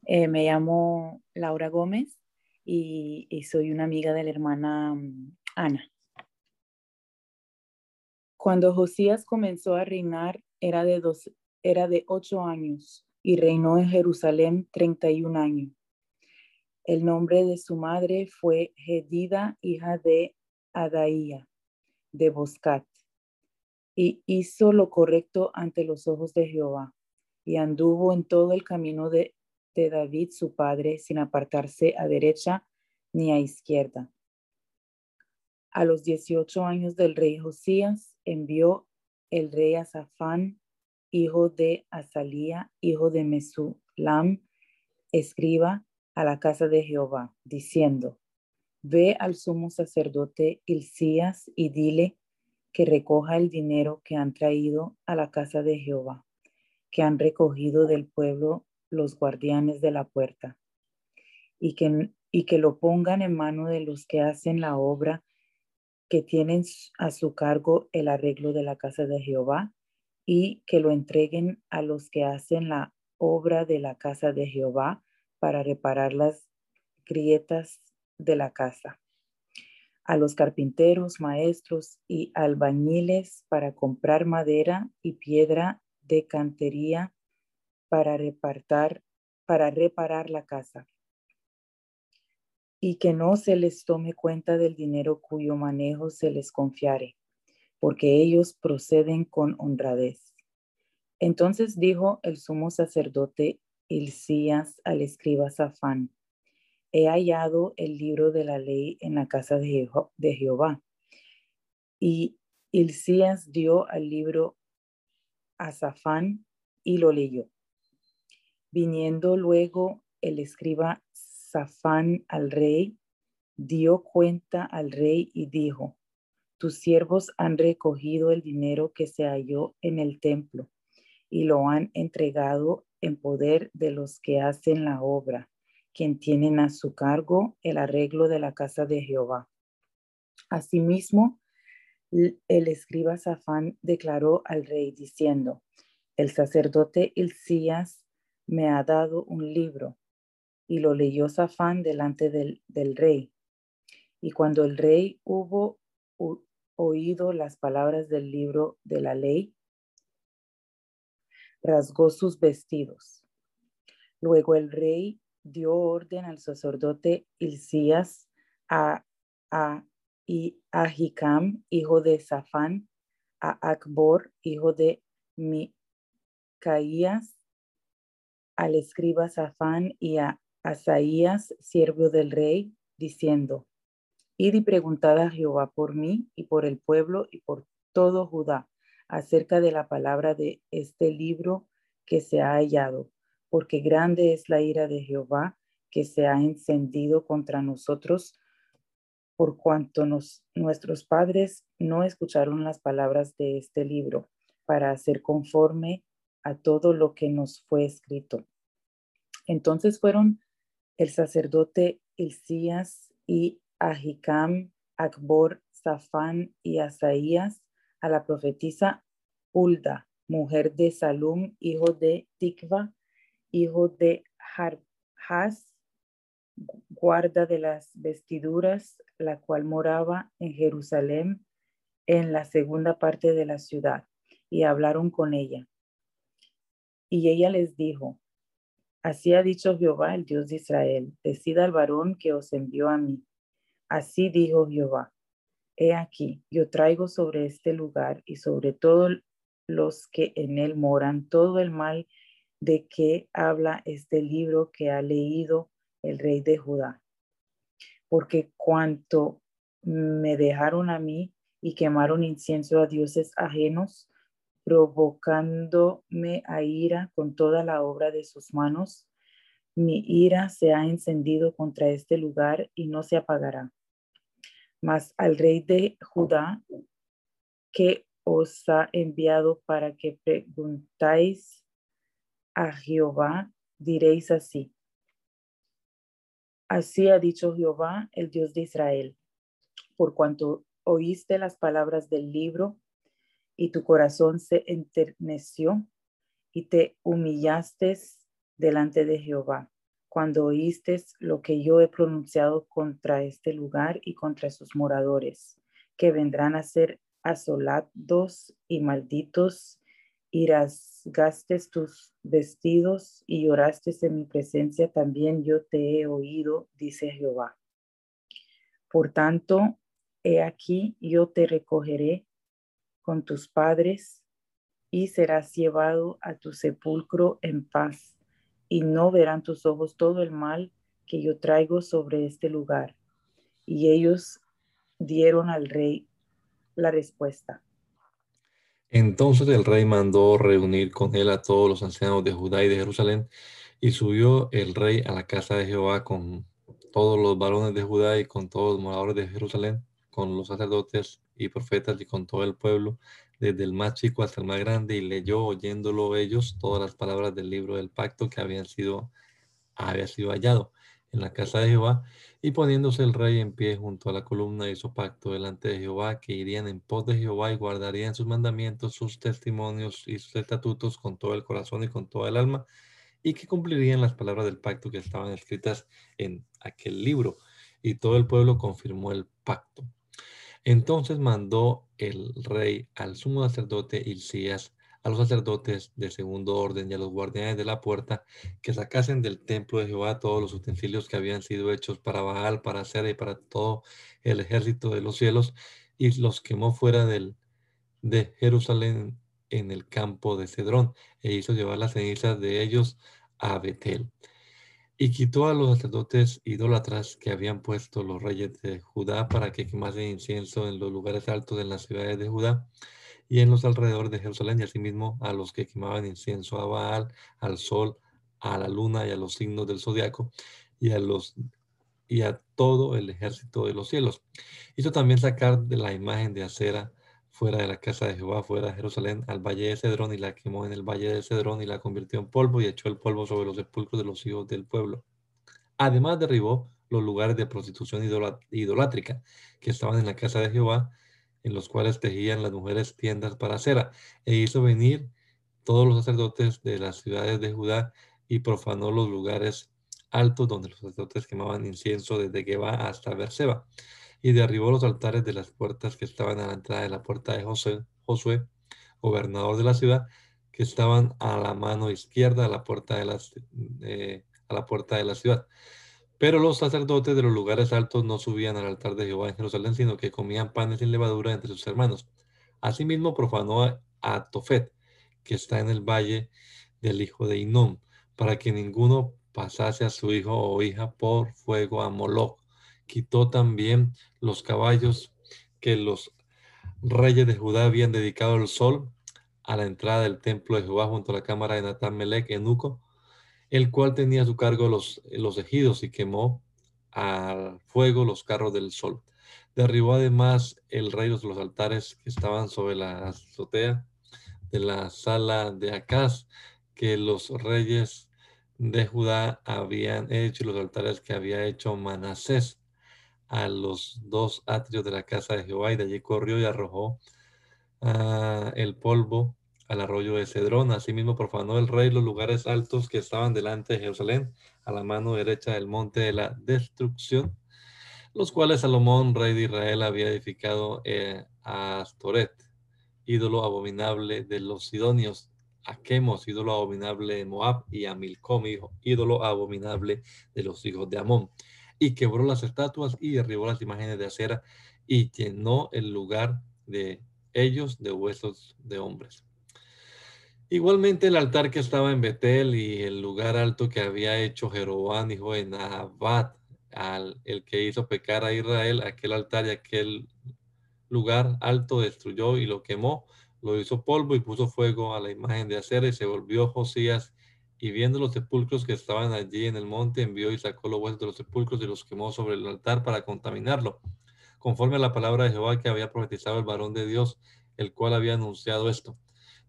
Eh, me llamo Laura Gómez y, soy una amiga de la hermana mm, Ana. Cuando Josías comenzó a reinar era de, dos, era de ocho años y reinó en Jerusalén 31 años. El nombre de su madre fue Gedida, hija de Adaía, de Boscat, y hizo lo correcto ante los ojos de Jehová, y anduvo en todo el camino de, de David, su padre, sin apartarse a derecha ni a izquierda. A los 18 años del rey Josías, envió el rey Azafán, hijo de Azalía, hijo de Mesulam, escriba, a la casa de Jehová, diciendo, Ve al sumo sacerdote Hilcías y dile que recoja el dinero que han traído a la casa de Jehová, que han recogido del pueblo los guardianes de la puerta, y que, y que lo pongan en mano de los que hacen la obra, que tienen a su cargo el arreglo de la casa de Jehová, y que lo entreguen a los que hacen la obra de la casa de Jehová, para reparar las grietas de la casa. a los carpinteros, maestros y albañiles para comprar madera y piedra de cantería para, repartar, para reparar la casa. Y que no se les tome cuenta del dinero cuyo manejo se les confiare, porque ellos proceden con honradez. Entonces dijo el sumo sacerdote Hilcías al escriba Safán, he hallado el libro de la ley en la casa de, Jehová. Y Hilcías dio al libro a Safán y lo leyó. Viniendo luego el escriba Safán al rey, dio cuenta al rey y dijo, tus siervos han recogido el dinero que se halló en el templo y lo han entregado en poder de los que hacen la obra, quien tienen a su cargo el arreglo de la casa de Jehová. Asimismo, el escriba Safán declaró al rey diciendo, el sacerdote Hilcías me ha dado un libro. Y lo leyó Safán delante del, del rey. Y cuando el rey hubo oído las palabras del libro de la ley, rasgó sus vestidos. Luego el rey dio orden al sacerdote Hilcías a, a, y a Hicam, hijo de Safán, a Akbor, hijo de Micaías, al escriba Safán y a Asaías, siervo del rey, diciendo, Id y preguntad a Jehová por mí y por el pueblo y por todo Judá acerca de la palabra de este libro que se ha hallado, porque grande es la ira de Jehová que se ha encendido contra nosotros, por cuanto nuestros padres no escucharon las palabras de este libro para hacer conforme a todo lo que nos fue escrito. Entonces fueron el sacerdote Hilcías y Ahikam, Akbor, Safán y Asaías a la profetisa Hulda, mujer de Salum, hijo de Tikva, hijo de Harhas, guarda de las vestiduras, la cual moraba en Jerusalén, en la segunda parte de la ciudad, y hablaron con ella. Y ella les dijo, Así ha dicho Jehová, el Dios de Israel, decida al varón que os envió a mí. Así dijo Jehová, He aquí, yo traigo sobre este lugar y sobre todos los que en él moran todo el mal de que habla este libro que ha leído el rey de Judá. Porque cuanto me dejaron a mí y quemaron incienso a dioses ajenos, provocándome a ira con toda la obra de sus manos, mi ira se ha encendido contra este lugar y no se apagará mas al rey de Judá que os ha enviado para que preguntáis a Jehová, diréis así. Así ha dicho Jehová, el Dios de Israel, por cuanto oíste las palabras del libro y tu corazón se enterneció y te humillaste delante de Jehová cuando oíste lo que yo he pronunciado contra este lugar y contra sus moradores, que vendrán a ser asolados y malditos, y rasgaste tus vestidos y lloraste en mi presencia, también yo te he oído, dice Jehová. Por tanto, he aquí, yo te recogeré con tus padres y serás llevado a tu sepulcro en paz y no verán tus ojos todo el mal que yo traigo sobre este lugar. Y ellos dieron al rey la respuesta. Entonces el rey mandó reunir con él a todos los ancianos de Judá y de Jerusalén, y subió el rey a la casa de Jehová con todos los varones de Judá y con todos los moradores de Jerusalén, con los sacerdotes y profetas y con todo el pueblo, desde el más chico hasta el más grande, y leyó, oyéndolo ellos, todas las palabras del libro del pacto que habían sido, había sido hallado en la casa de Jehová, y poniéndose el rey en pie junto a la columna, hizo pacto delante de Jehová, que irían en pos de Jehová y guardarían sus mandamientos, sus testimonios y sus estatutos con todo el corazón y con toda el alma, y que cumplirían las palabras del pacto que estaban escritas en aquel libro. Y todo el pueblo confirmó el pacto. Entonces mandó el rey al sumo sacerdote Hilcías, a los sacerdotes de segundo orden y a los guardianes de la puerta que sacasen del templo de Jehová todos los utensilios que habían sido hechos para Baal, para Cera y para todo el ejército de los cielos y los quemó fuera de Jerusalén en el campo de Cedrón e hizo llevar las cenizas de ellos a Betel. Y quitó a los sacerdotes idólatras que habían puesto los reyes de Judá para que quemasen incienso en los lugares altos de las ciudades de Judá y en los alrededores de Jerusalén, y asimismo a los que quemaban incienso a Baal, al sol, a la luna y a los signos del zodiaco, y a los y a todo el ejército de los cielos. Hizo también sacar de la imagen de acera fuera de la casa de Jehová, fuera de Jerusalén, al valle de Cedrón, y la quemó en el valle de Cedrón, y la convirtió en polvo, y echó el polvo sobre los sepulcros de los hijos del pueblo. Además derribó los lugares de prostitución idolátrica que estaban en la casa de Jehová, en los cuales tejían las mujeres tiendas para cera, e hizo venir todos los sacerdotes de las ciudades de Judá y profanó los lugares altos donde los sacerdotes quemaban incienso desde Geba hasta Berseba, y derribó los altares de las puertas que estaban a la entrada de la puerta de Josué, gobernador de la ciudad, que estaban a la mano izquierda a la puerta de, las, a la, puerta de la ciudad. Pero los sacerdotes de los lugares altos no subían al altar de Jehová en Jerusalén, sino que comían panes sin levadura entre sus hermanos. Asimismo profanó a, Tofet, que está en el valle del hijo de Inón, para que ninguno pasase a su hijo o hija por fuego a Moloch. Quitó también los caballos que los reyes de Judá habían dedicado al sol a la entrada del templo de Jehová junto a la cámara de Natán Melech, Enuco, el cual tenía a su cargo los, los ejidos y quemó al fuego los carros del sol. Derribó además el rey los, los altares que estaban sobre la azotea de la sala de Acaz, que los reyes de Judá habían hecho y los altares que había hecho Manasés a los dos atrios de la casa de Jehová y de allí corrió y arrojó ah, el polvo al arroyo de Cedrón. Asimismo profanó el rey los lugares altos que estaban delante de Jerusalén, a la mano derecha del monte de la destrucción, los cuales Salomón, rey de Israel, había edificado eh, a Astoret, ídolo abominable de los sidonios, a Quemos, ídolo abominable de Moab, y a Milcom, ídolo abominable de los hijos de Amón. Y quebró las estatuas y derribó las imágenes de acera y llenó el lugar de ellos de huesos de hombres. Igualmente el altar que estaba en Betel y el lugar alto que había hecho Jeroboam, hijo de Nabat, al, el que hizo pecar a Israel, aquel altar y aquel lugar alto destruyó y lo quemó, lo hizo polvo y puso fuego a la imagen de acera y se volvió Josías y viendo los sepulcros que estaban allí en el monte, envió y sacó los huesos de los sepulcros y los quemó sobre el altar para contaminarlo, conforme a la palabra de Jehová que había profetizado el varón de Dios, el cual había anunciado esto.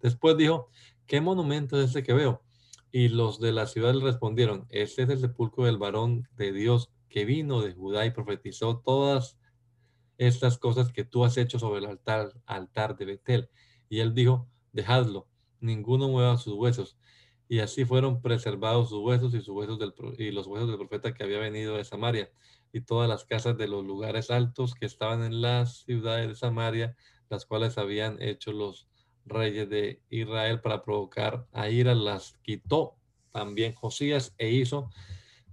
Después dijo, ¿qué monumento es este que veo? Y los de la ciudad le respondieron, este es el sepulcro del varón de Dios que vino de Judá y profetizó todas estas cosas que tú has hecho sobre el altar, altar de Betel. Y él dijo, dejadlo, ninguno mueva sus huesos. Y así fueron preservados sus huesos y, sus huesos del, y los huesos del profeta que había venido de Samaria y todas las casas de los lugares altos que estaban en las ciudades de Samaria, las cuales habían hecho los reyes de Israel para provocar a ira, las quitó también Josías e hizo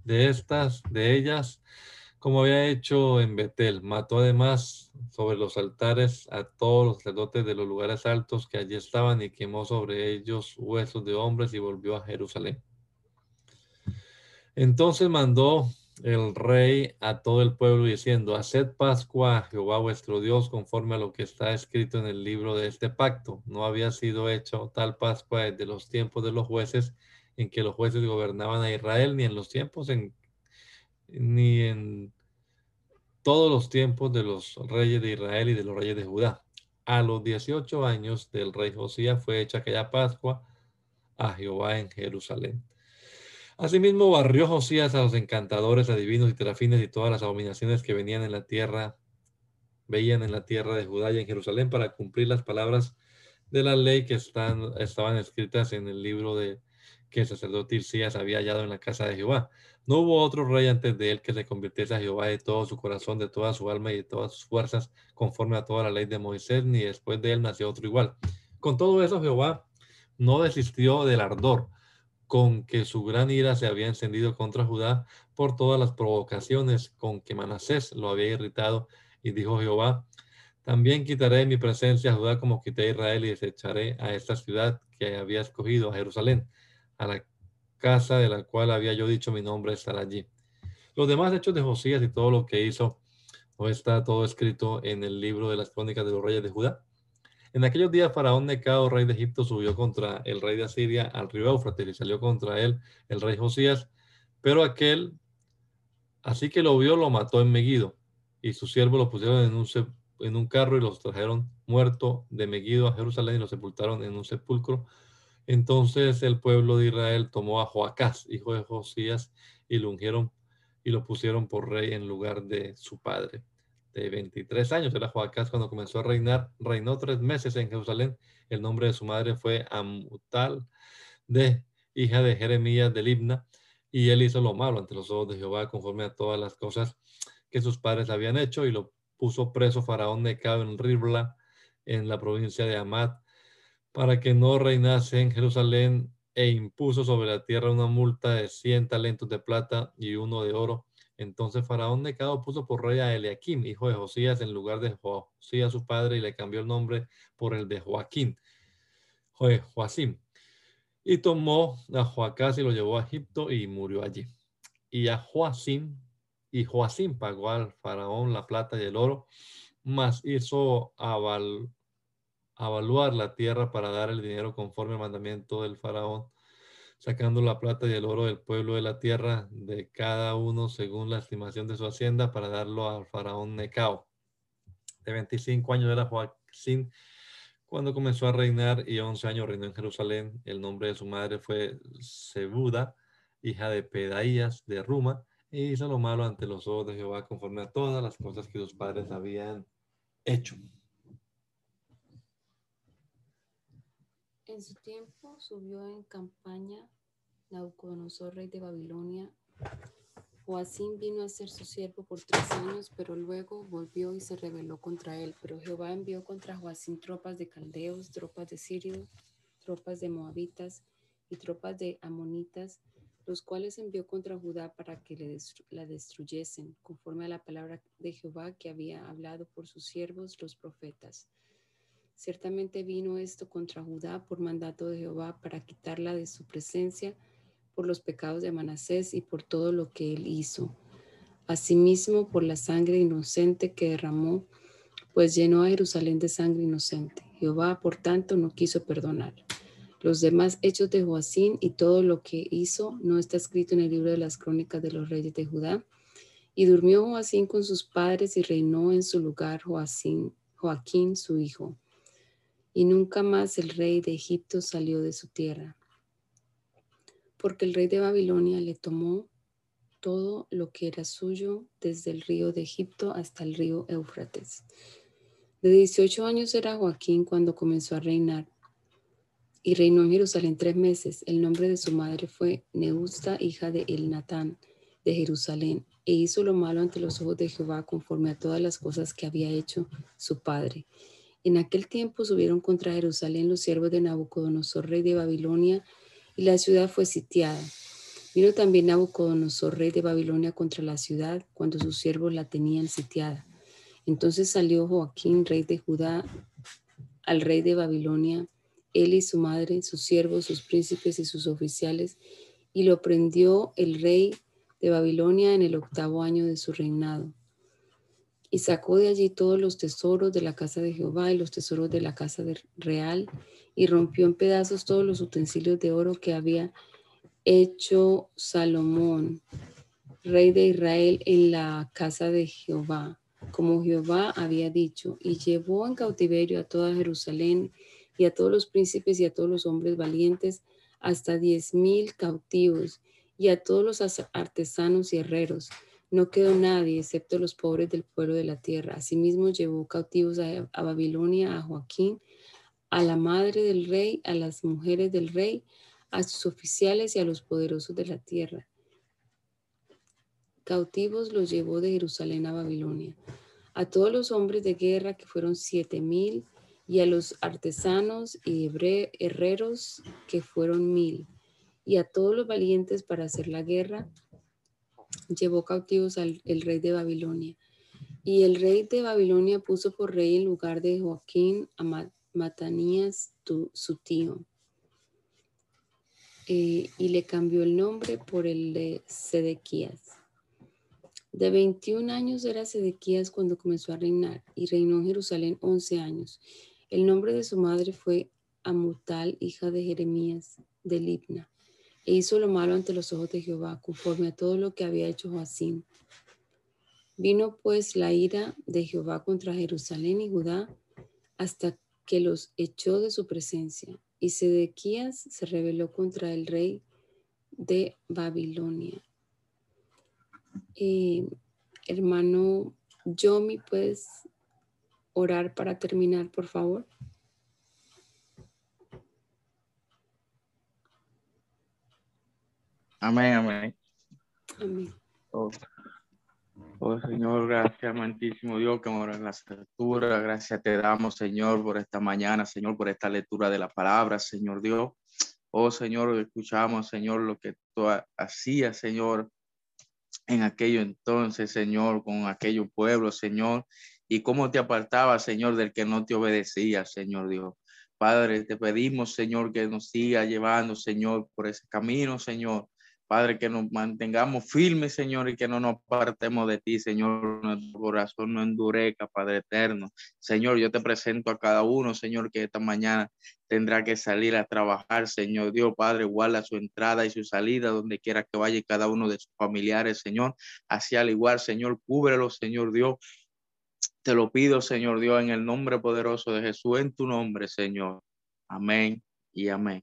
de estas, de ellas, como había hecho en Betel. Mató además sobre los altares a todos los sacerdotes de los lugares altos que allí estaban y quemó sobre ellos huesos de hombres y volvió a Jerusalén. Entonces mandó el rey a todo el pueblo diciendo, haced Pascua a Jehová vuestro Dios conforme a lo que está escrito en el libro de este pacto. No había sido hecho tal Pascua desde los tiempos de los jueces en que los jueces gobernaban a Israel, ni en los tiempos en, ni en todos los tiempos de los reyes de Israel y de los reyes de Judá. A los 18 años del rey Josías fue hecha aquella Pascua a Jehová en Jerusalén. Asimismo barrió Josías a los encantadores, adivinos y terafines y todas las abominaciones que venían en la tierra, veían en la tierra de Judá y en Jerusalén para cumplir las palabras de la ley que están, estaban escritas en el libro de que el sacerdote Isías había hallado en la casa de Jehová. No hubo otro rey antes de él que se convirtiese a Jehová de todo su corazón, de toda su alma y de todas sus fuerzas, conforme a toda la ley de Moisés, ni después de él nació otro igual. Con todo eso, Jehová no desistió del ardor con que su gran ira se había encendido contra Judá por todas las provocaciones con que Manasés lo había irritado. Y dijo Jehová, también quitaré mi presencia a Judá como quité a Israel y desecharé a esta ciudad que había escogido, a Jerusalén, a la casa de la cual había yo dicho mi nombre estará allí. Los demás hechos de Josías y todo lo que hizo, no está todo escrito en el libro de las crónicas de los reyes de Judá. En aquellos días, Faraón Necao, rey de Egipto, subió contra el rey de Asiria al río Éufrates y salió contra él el rey Josías. Pero aquel, así que lo vio, lo mató en Megido. Y sus siervos lo pusieron en un, carro y los trajeron muerto de Megido a Jerusalén y lo sepultaron en un sepulcro. Entonces el pueblo de Israel tomó a Joacás, hijo de Josías, y lo ungieron y lo pusieron por rey en lugar de su padre de 23 años. Era Joacás cuando comenzó a reinar. Reinó tres meses en Jerusalén. El nombre de su madre fue Amutal, de hija de Jeremías de Libna. Y él hizo lo malo ante los ojos de Jehová conforme a todas las cosas que sus padres habían hecho y lo puso preso Faraón de Cabo en Ribla, en la provincia de Amat, para que no reinase en Jerusalén e impuso sobre la tierra una multa de 100 talentos de plata y uno de oro entonces Faraón Necado puso por rey a Eliakim, hijo de Josías, en lugar de Josías su padre, y le cambió el nombre por el de Joaquín, Joacim. Y tomó a Joacás y lo llevó a Egipto y murió allí. Y a Joacim, y Joacim pagó al faraón la plata y el oro, mas hizo avaluar la tierra para dar el dinero conforme al mandamiento del faraón sacando la plata y el oro del pueblo de la tierra de cada uno según la estimación de su hacienda para darlo al faraón Necao. De 25 años era Joaquín cuando comenzó a reinar y 11 años reinó en Jerusalén. El nombre de su madre fue Sebuda, hija de Pedaías de Ruma, y hizo lo malo ante los ojos de Jehová conforme a todas las cosas que sus padres habían hecho. En su tiempo subió en campaña Nabucodonosor, rey de Babilonia. Joacín vino a ser su siervo por tres años, pero luego volvió y se rebeló contra él. Pero Jehová envió contra Joacín tropas de caldeos, tropas de sirios, tropas de moabitas y tropas de amonitas, los cuales envió contra Judá para que la destruyesen, conforme a la palabra de Jehová que había hablado por sus siervos los profetas. Ciertamente vino esto contra Judá por mandato de Jehová para quitarla de su presencia por los pecados de Manasés y por todo lo que él hizo. Asimismo por la sangre inocente que derramó, pues llenó a Jerusalén de sangre inocente. Jehová, por tanto, no quiso perdonar. Los demás hechos de Joacín y todo lo que hizo no está escrito en el libro de las crónicas de los reyes de Judá. Y durmió Joacín con sus padres y reinó en su lugar Joacín, Joaquín su hijo y nunca más el rey de Egipto salió de su tierra, porque el rey de Babilonia le tomó todo lo que era suyo desde el río de Egipto hasta el río Éufrates. De 18 años era Joaquín cuando comenzó a reinar y reinó en Jerusalén tres meses. El nombre de su madre fue Neusta, hija de Elnatán de Jerusalén, e hizo lo malo ante los ojos de Jehová conforme a todas las cosas que había hecho su padre en aquel tiempo subieron contra Jerusalén los siervos de Nabucodonosor, rey de Babilonia, y la ciudad fue sitiada. Vino también Nabucodonosor, rey de Babilonia, contra la ciudad, cuando sus siervos la tenían sitiada. Entonces salió Joaquín, rey de Judá, al rey de Babilonia, él y su madre, sus siervos, sus príncipes y sus oficiales, y lo prendió el rey de Babilonia en el octavo año de su reinado y sacó de allí todos los tesoros de la casa de Jehová y los tesoros de la casa real, y rompió en pedazos todos los utensilios de oro que había hecho Salomón, rey de Israel, en la casa de Jehová, como Jehová había dicho, y llevó en cautiverio a toda Jerusalén y a todos los príncipes y a todos los hombres valientes, hasta diez mil cautivos, y a todos los artesanos y herreros no quedó nadie excepto los pobres del pueblo de la tierra. Asimismo llevó cautivos a, Babilonia a Joaquín, a la madre del rey, a las mujeres del rey, a sus oficiales y a los poderosos de la tierra. Cautivos los llevó de Jerusalén a Babilonia. A todos los hombres de guerra, que fueron siete mil, y a los artesanos y herreros, que fueron mil, y a todos los valientes para hacer la guerra, llevó cautivos al el rey de Babilonia. Y el rey de Babilonia puso por rey en lugar de Joaquín a Matanías, su tío, eh, y le cambió el nombre por el de Sedequías. De 21 años era Sedequías cuando comenzó a reinar y reinó en Jerusalén 11 años. El nombre de su madre fue Amutal, hija de Jeremías de Libna, e hizo lo malo ante los ojos de Jehová, conforme a todo lo que había hecho Joacim. Vino pues la ira de Jehová contra Jerusalén y Judá hasta que los echó de su presencia y Sedequías se rebeló contra el rey de Babilonia. Eh, hermano Yomi, ¿puedes orar para terminar, por favor? Amén, amén. Amén. Oh. Oh Señor, gracias, amantísimo Dios, que ahora en la escritura, gracias te damos, Señor, por esta mañana, Señor, por esta lectura de la palabra, Señor Dios. Oh Señor, escuchamos, Señor, lo que tú hacías, Señor, en aquello entonces, Señor, con aquello pueblo, Señor, y cómo te apartabas, Señor, del que no te obedecía, Señor Dios. Padre, te pedimos, Señor, que nos siga llevando, Señor, por ese camino, Señor, Padre, que nos mantengamos firmes, Señor, y que no nos apartemos de ti, Señor. Nuestro corazón no endurezca, Padre eterno. Señor, yo te presento a cada uno, Señor, que esta mañana tendrá que salir a trabajar, Señor. Dios, Padre, guarda su entrada y su salida, donde quiera que vaya cada uno de sus familiares, Señor. Así al igual, Señor, cúbrelo, Señor Dios. Te lo pido, Señor Dios, en el nombre poderoso de Jesús, en tu nombre, Señor. Amén y amén.